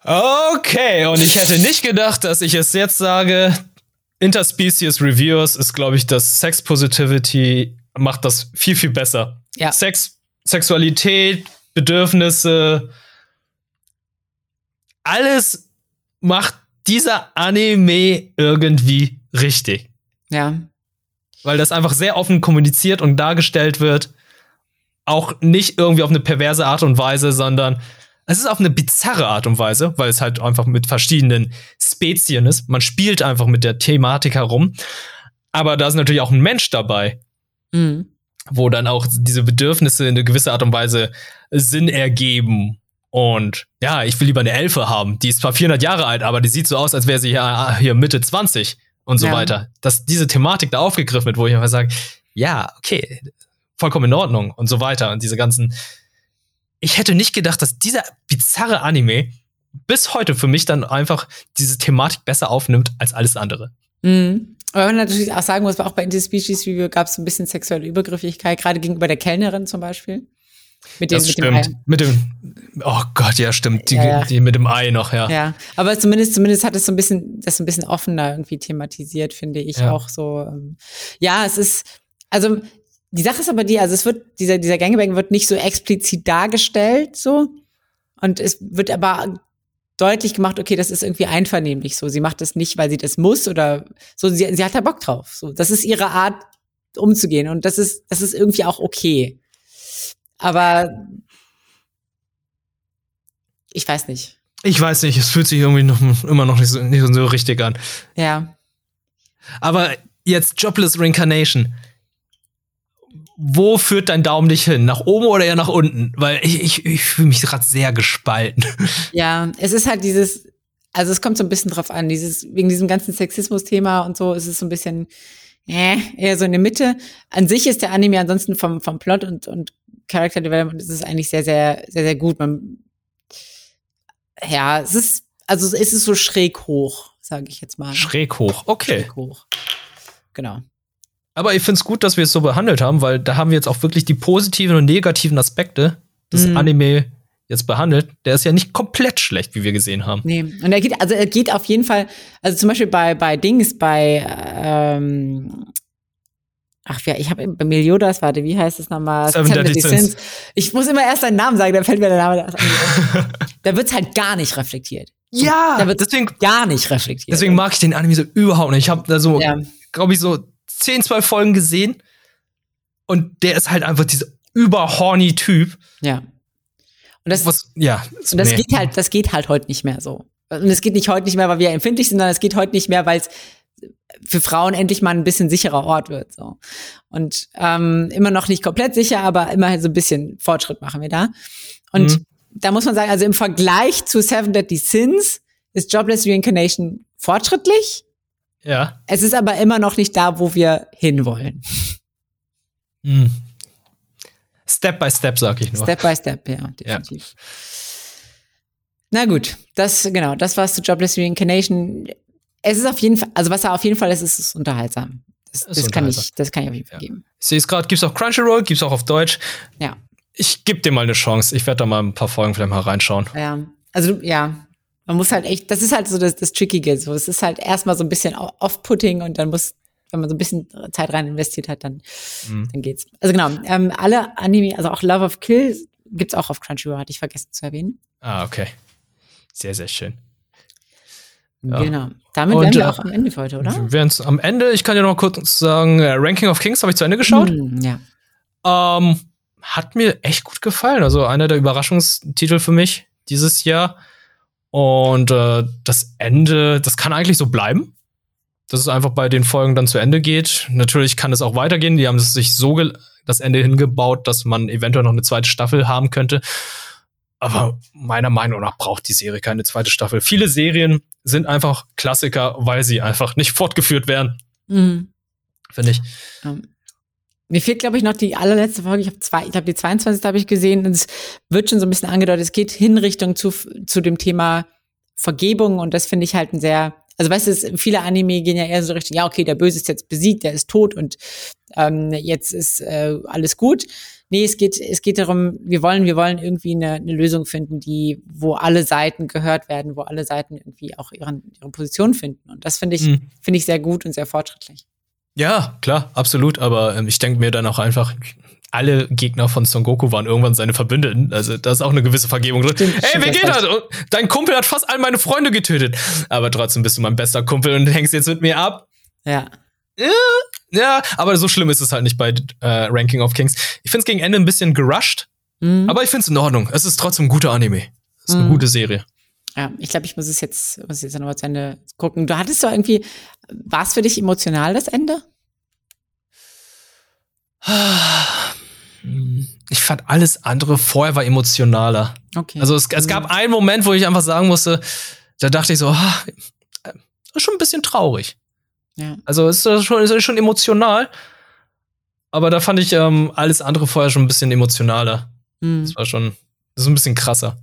okay, und ich hätte nicht gedacht, dass ich es jetzt sage. Interspecies Reviewers ist, glaube ich, das Sex Positivity macht das viel, viel besser. Ja. Sex, Sexualität, Bedürfnisse, alles macht dieser Anime irgendwie richtig. Ja. Weil das einfach sehr offen kommuniziert und dargestellt wird. Auch nicht irgendwie auf eine perverse Art und Weise, sondern es ist auf eine bizarre Art und Weise, weil es halt einfach mit verschiedenen Spezien ist. Man spielt einfach mit der Thematik herum. Aber da ist natürlich auch ein Mensch dabei. Mhm. Wo dann auch diese Bedürfnisse in eine gewisse Art und Weise Sinn ergeben und ja, ich will lieber eine Elfe haben. Die ist zwar 400 Jahre alt, aber die sieht so aus, als wäre sie ja hier Mitte 20 und so ja. weiter. Dass diese Thematik da aufgegriffen wird, wo ich einfach sage, ja, okay, vollkommen in Ordnung und so weiter. Und diese ganzen. Ich hätte nicht gedacht, dass dieser bizarre Anime bis heute für mich dann einfach diese Thematik besser aufnimmt als alles andere. Mhm. Aber man natürlich auch sagen muss, auch bei Interspecies Review gab es ein bisschen sexuelle Übergriffigkeit, gerade gegenüber der Kellnerin zum Beispiel. Mit dem, Das mit dem stimmt. Ei. Mit dem, oh Gott, ja, stimmt. Die, Ja, ja. die mit dem Ei noch, ja. Ja, aber zumindest, zumindest hat es so ein bisschen, das so ein bisschen offener irgendwie thematisiert, finde ich Ja. auch so. ähm, Ja, es ist, also die Sache ist aber die, also es wird, dieser, dieser Gangbang wird nicht so explizit dargestellt, so. Und es wird aber deutlich gemacht, okay, das ist irgendwie einvernehmlich so. Sie macht das nicht, weil sie das muss oder so, sie, sie hat da Bock drauf. So, das ist ihre Art, umzugehen. Und das ist, das ist irgendwie auch okay. Aber ich weiß nicht. Ich weiß nicht, es fühlt sich irgendwie noch, immer noch nicht so, nicht so richtig an. Ja. Aber jetzt Jobless Reincarnation. Wo führt dein Daumen dich hin? Nach oben oder eher nach unten? Weil ich, ich, ich fühle mich gerade sehr gespalten. Ja, es ist halt dieses, also es kommt so ein bisschen drauf an, dieses, wegen diesem ganzen Sexismus-Thema und so, ist es so ein bisschen, äh, eher so in der Mitte. An sich ist der Anime ansonsten vom, vom Plot und, und Character Development ist es eigentlich sehr, sehr, sehr, sehr gut. Man, ja, es ist, also es ist so schräg hoch, sage ich jetzt mal. Schräg hoch, okay. Schräg hoch. Genau. Aber ich finde es gut, dass wir es so behandelt haben, weil da haben wir jetzt auch wirklich die positiven und negativen Aspekte des Mhm. Anime jetzt behandelt. Der ist ja nicht komplett schlecht, wie wir gesehen haben. Nee, und er geht, also er geht auf jeden Fall, also zum Beispiel bei, bei Dings, bei, ähm, ach ja, ich habe bei Meliodas, warte, wie heißt es nochmal? Seven Deadly Sins. Ich muss immer erst seinen Namen sagen, dann fällt mir der Name da wird's halt gar nicht reflektiert. Ja, Da wird deswegen, gar nicht reflektiert. deswegen mag ich den Anime so überhaupt nicht. Ich habe da so, ja, glaube ich, so 10, 12 Folgen gesehen. Und der ist halt einfach dieser überhorny Typ. ja. Und das, Was, ja, und das nee. geht halt, das geht halt heute nicht mehr so. Und es geht nicht heute nicht mehr, weil wir empfindlich sind, sondern es geht heute nicht mehr, weil es für Frauen endlich mal ein bisschen sicherer Ort wird. So. Und ähm, immer noch nicht komplett sicher, aber immerhin so ein bisschen Fortschritt machen wir da. Und Mhm. da muss man sagen, also im Vergleich zu Seven Deadly Sins ist Jobless Reincarnation fortschrittlich. Ja. Es ist aber immer noch nicht da, wo wir hinwollen. Hm. Step by Step, sag ich nur. Step by Step, ja, definitiv. Na gut, das, genau, das war's zu Jobless Reincarnation. Es ist auf jeden Fall, also was er auf jeden Fall ist, ist es unterhaltsam. Das, Ist das kann ich, das kann ich auf jeden Fall Ja. geben. Ich sehe es gerade, gibt's auch Crunchyroll, gibt's auch auf Deutsch. Ja. Ich gebe dir mal eine Chance. Ich werde da mal ein paar Folgen vielleicht mal reinschauen. Ja, also ja, man muss halt echt, das ist halt so das, das Trickige. So, es ist halt erstmal so ein bisschen off-putting und dann muss, wenn man so ein bisschen Zeit rein investiert hat, dann, Mhm. dann geht's. Also genau, ähm, alle Anime, also auch Love of Kill gibt's auch auf Crunchyroll, hatte ich vergessen zu erwähnen. Ah, okay. Sehr, sehr schön. Genau. Damit Und, wären wir äh, auch am Ende für heute, oder? Wir wären's am Ende. Ich kann dir noch kurz sagen, äh, Ranking of Kings habe ich zu Ende geschaut. Hm, ja. Ähm, hat mir echt gut gefallen. Also einer der Überraschungstitel für mich dieses Jahr. Und äh, das Ende, das kann eigentlich so bleiben. Dass es einfach bei den Folgen dann zu Ende geht. Natürlich kann es auch weitergehen. Die haben es sich so das Ende hingebaut, dass man eventuell noch eine zweite Staffel haben könnte. Aber meiner Meinung nach braucht die Serie keine zweite Staffel. Viele Serien sind einfach Klassiker, weil sie einfach nicht fortgeführt werden, Mhm. finde ich. Ähm, Mir fehlt, glaube ich, noch die allerletzte Folge. Ich habe zwei, ich glaube, die 22. habe ich gesehen. Und es wird schon so ein bisschen angedeutet. Es geht hin Richtung zu, zu dem Thema Vergebung. Und das finde ich halt ein sehr, also weißt du, viele Anime gehen ja eher so Richtung, ja, okay, der Böse ist jetzt besiegt, der ist tot und ähm, jetzt ist äh, alles gut. Nee, es geht, es geht darum, wir wollen, wir wollen irgendwie eine, eine Lösung finden, die, wo alle Seiten gehört werden, wo alle Seiten irgendwie auch ihren, ihre Position finden. Und das finde ich, Mhm. finde ich sehr gut und sehr fortschrittlich. Ja, klar, absolut. Aber ähm, ich denke mir dann auch einfach, alle Gegner von Son Goku waren irgendwann seine Verbündeten. Also da ist auch eine gewisse Vergebung drin. Stimmt, Ey, wie geht das? Dein Kumpel hat fast all meine Freunde getötet. Aber trotzdem bist du mein bester Kumpel und hängst jetzt mit mir ab. Ja. Ja, aber so schlimm ist es halt nicht bei äh, Ranking of Kings. Ich finde es gegen Ende ein bisschen gerusht, Mhm. aber ich finde es in Ordnung. Es ist trotzdem ein guter Anime. Es ist eine Mhm. gute Serie. Ja, ich glaube, ich muss es jetzt, muss es jetzt nochmal zu Ende gucken. Du hattest doch irgendwie, war es für dich emotional, das Ende? Ich fand alles andere vorher war emotionaler. Okay. Also es, es gab Mhm. einen Moment, wo ich einfach sagen musste, da dachte ich so, ah, äh, ist schon ein bisschen traurig. ja. Also es ist schon, es ist schon emotional. Aber da fand ich ähm, alles andere vorher schon ein bisschen emotionaler. Mhm. Das war schon, das ist ein bisschen krasser.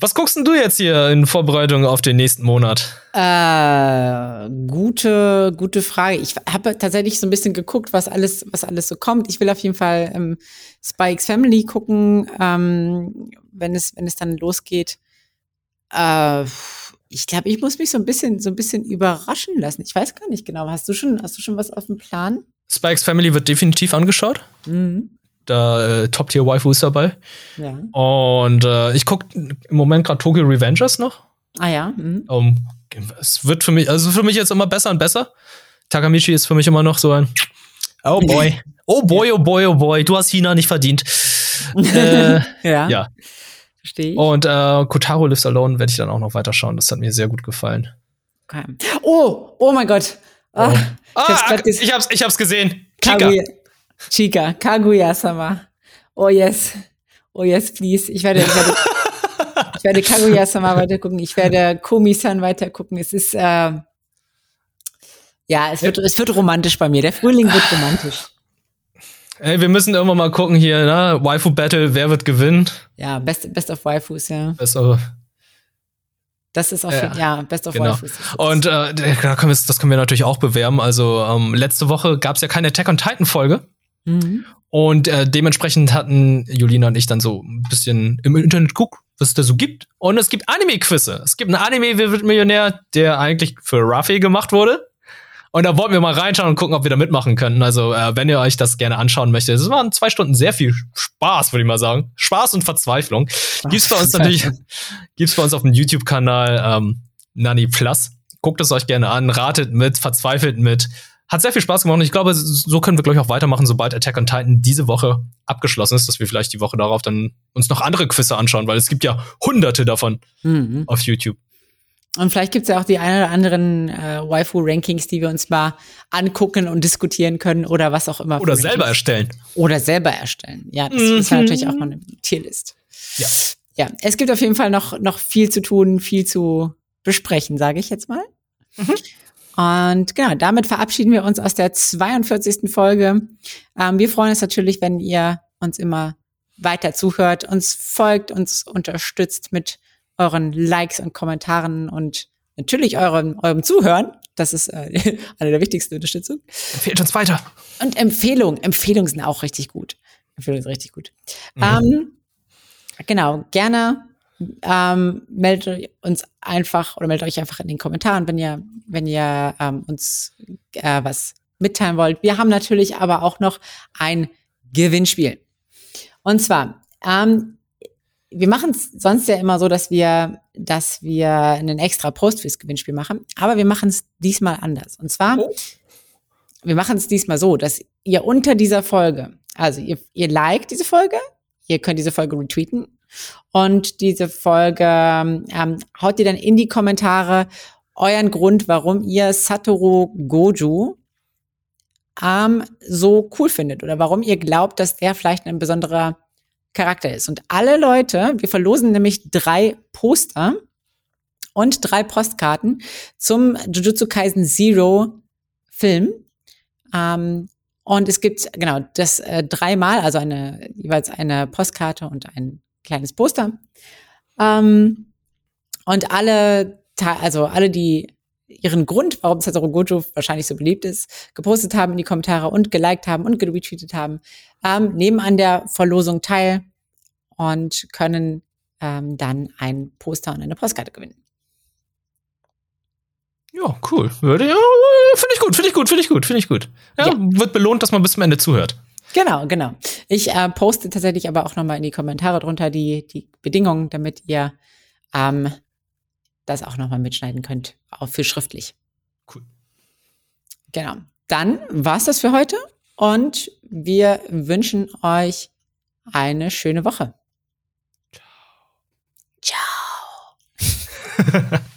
Was guckst denn du jetzt hier in Vorbereitung auf den nächsten Monat? Äh, gute, gute Frage. Ich habe tatsächlich so ein bisschen geguckt, was alles, was alles so kommt. Ich will auf jeden Fall ähm, Spikes Family gucken, ähm, wenn es, wenn es dann losgeht. Äh, ich glaube, ich muss mich so ein bisschen, so ein bisschen überraschen lassen. Ich weiß gar nicht genau. Hast du schon, hast du schon was auf dem Plan? Spikes Family wird definitiv angeschaut. Mhm. Da äh, Top-Tier-Waifu ist dabei. Ja. Und äh, ich gucke im Moment gerade Tokyo Revengers noch. Ah ja. Mhm. Um, es wird für mich, also für mich jetzt immer besser und besser. Takamichi ist für mich immer noch so ein Oh boy. Oh boy, oh boy, oh boy. Du hast China nicht verdient. äh, ja. Ja. Verstehe ich. Und äh, Kotaro Lives Alone werde ich dann auch noch weiterschauen. Das hat mir sehr gut gefallen. Okay. Oh, oh mein Gott. Ah, oh. ah, ich, ich, hab's, ich hab's gesehen. Kika. Chica, Kaguya-sama. Oh yes. Oh yes, please. Ich werde, ich werde, ich werde Kaguya-sama weitergucken. Ich werde Komi-san weitergucken. Es ist, äh, ja, es wird, es wird romantisch bei mir. Der Frühling wird romantisch. Ey, wir müssen irgendwann mal gucken hier, ne? Waifu Battle, wer wird gewinnen? Ja, Best, Best of Waifus, ja. Best of das ist auch ja, ja Best of genau. Waifus. Und äh, das können wir natürlich auch bewerben. Also ähm, letzte Woche gab es ja keine Attack on Titan Folge. Mhm. Und äh, dementsprechend hatten Julina und ich dann so ein bisschen im Internet guckt, was es da so gibt. Und es gibt Anime-Quizze. Es gibt einen Anime Wer wird Millionär, der eigentlich für Ruffy gemacht wurde. Und da wollten wir mal reinschauen und gucken, ob wir da mitmachen können. Also, äh, wenn ihr euch das gerne anschauen möchtet, es waren zwei Stunden sehr viel Spaß, würde ich mal sagen. Spaß und Verzweiflung. Gibt's bei uns natürlich, gibt's bei uns auf dem YouTube-Kanal ähm, Nani Plus. Guckt es euch gerne an, ratet mit, verzweifelt mit. Hat sehr viel Spaß gemacht und ich glaube, so können wir gleich auch weitermachen, sobald Attack on Titan diese Woche abgeschlossen ist, dass wir vielleicht die Woche darauf dann uns noch andere Quizze anschauen, weil es gibt ja hunderte davon mhm. auf YouTube. Und vielleicht gibt es ja auch die ein oder anderen äh, Waifu-Rankings, die wir uns mal angucken und diskutieren können oder was auch immer. Oder selber erstellen. Oder selber erstellen. Ja, das mhm. ist ja natürlich auch mal eine Tierlist. Ja. Ja, es gibt auf jeden Fall noch, noch viel zu tun, viel zu besprechen, sage ich jetzt mal. Mhm. Und genau, damit verabschieden wir uns aus der 42. Folge. Ähm, wir freuen uns natürlich, wenn ihr uns immer weiter zuhört, uns folgt, uns unterstützt mit euren Likes und Kommentaren und natürlich eurem, eurem Zuhören. Das ist äh, eine der wichtigsten Unterstützungen. Empfehlt uns weiter. Und Empfehlungen. Empfehlungen sind auch richtig gut. Empfehlungen sind richtig gut. Mhm. Ähm, genau, gerne ähm, meldet uns einfach oder meldet euch einfach in den Kommentaren, wenn ihr, wenn ihr ähm, uns äh, was mitteilen wollt. Wir haben natürlich aber auch noch ein Gewinnspiel. Und zwar, ähm, wir machen es sonst ja immer so, dass wir, dass wir einen extra Post fürs Gewinnspiel machen, aber wir machen es diesmal anders. Und zwar, oh. wir machen es diesmal so, dass ihr unter dieser Folge, also ihr, ihr liked diese Folge, ihr könnt diese Folge retweeten und diese Folge ähm, haut ihr dann in die Kommentare euren Grund, warum ihr Satoru Goju ähm, so cool findet oder warum ihr glaubt, dass der vielleicht ein besonderer Charakter ist. Und alle Leute, wir verlosen nämlich drei Poster und drei Postkarten zum Jujutsu Kaisen Zero Film. Ähm, und es gibt genau das äh, dreimal, also eine jeweils eine Postkarte und ein kleines Poster. Ähm, und alle, also alle, die ihren Grund, warum Satoru Gojo wahrscheinlich so beliebt ist, gepostet haben in die Kommentare und geliked haben und geretweetet haben, ähm, nehmen an der Verlosung teil und können ähm, dann ein Poster und eine Postkarte gewinnen. Ja, cool. Würde ja, finde ich gut, finde ich gut, finde ich gut, finde ich gut. Ja, ja, wird belohnt, dass man bis zum Ende zuhört. Genau, genau. Ich äh, poste tatsächlich aber auch nochmal in die Kommentare drunter die, die Bedingungen, damit ihr ähm, das auch nochmal mitschneiden könnt, auch für schriftlich. Cool. Genau. Dann war's das für heute und wir wünschen euch eine schöne Woche. Ciao. Ciao.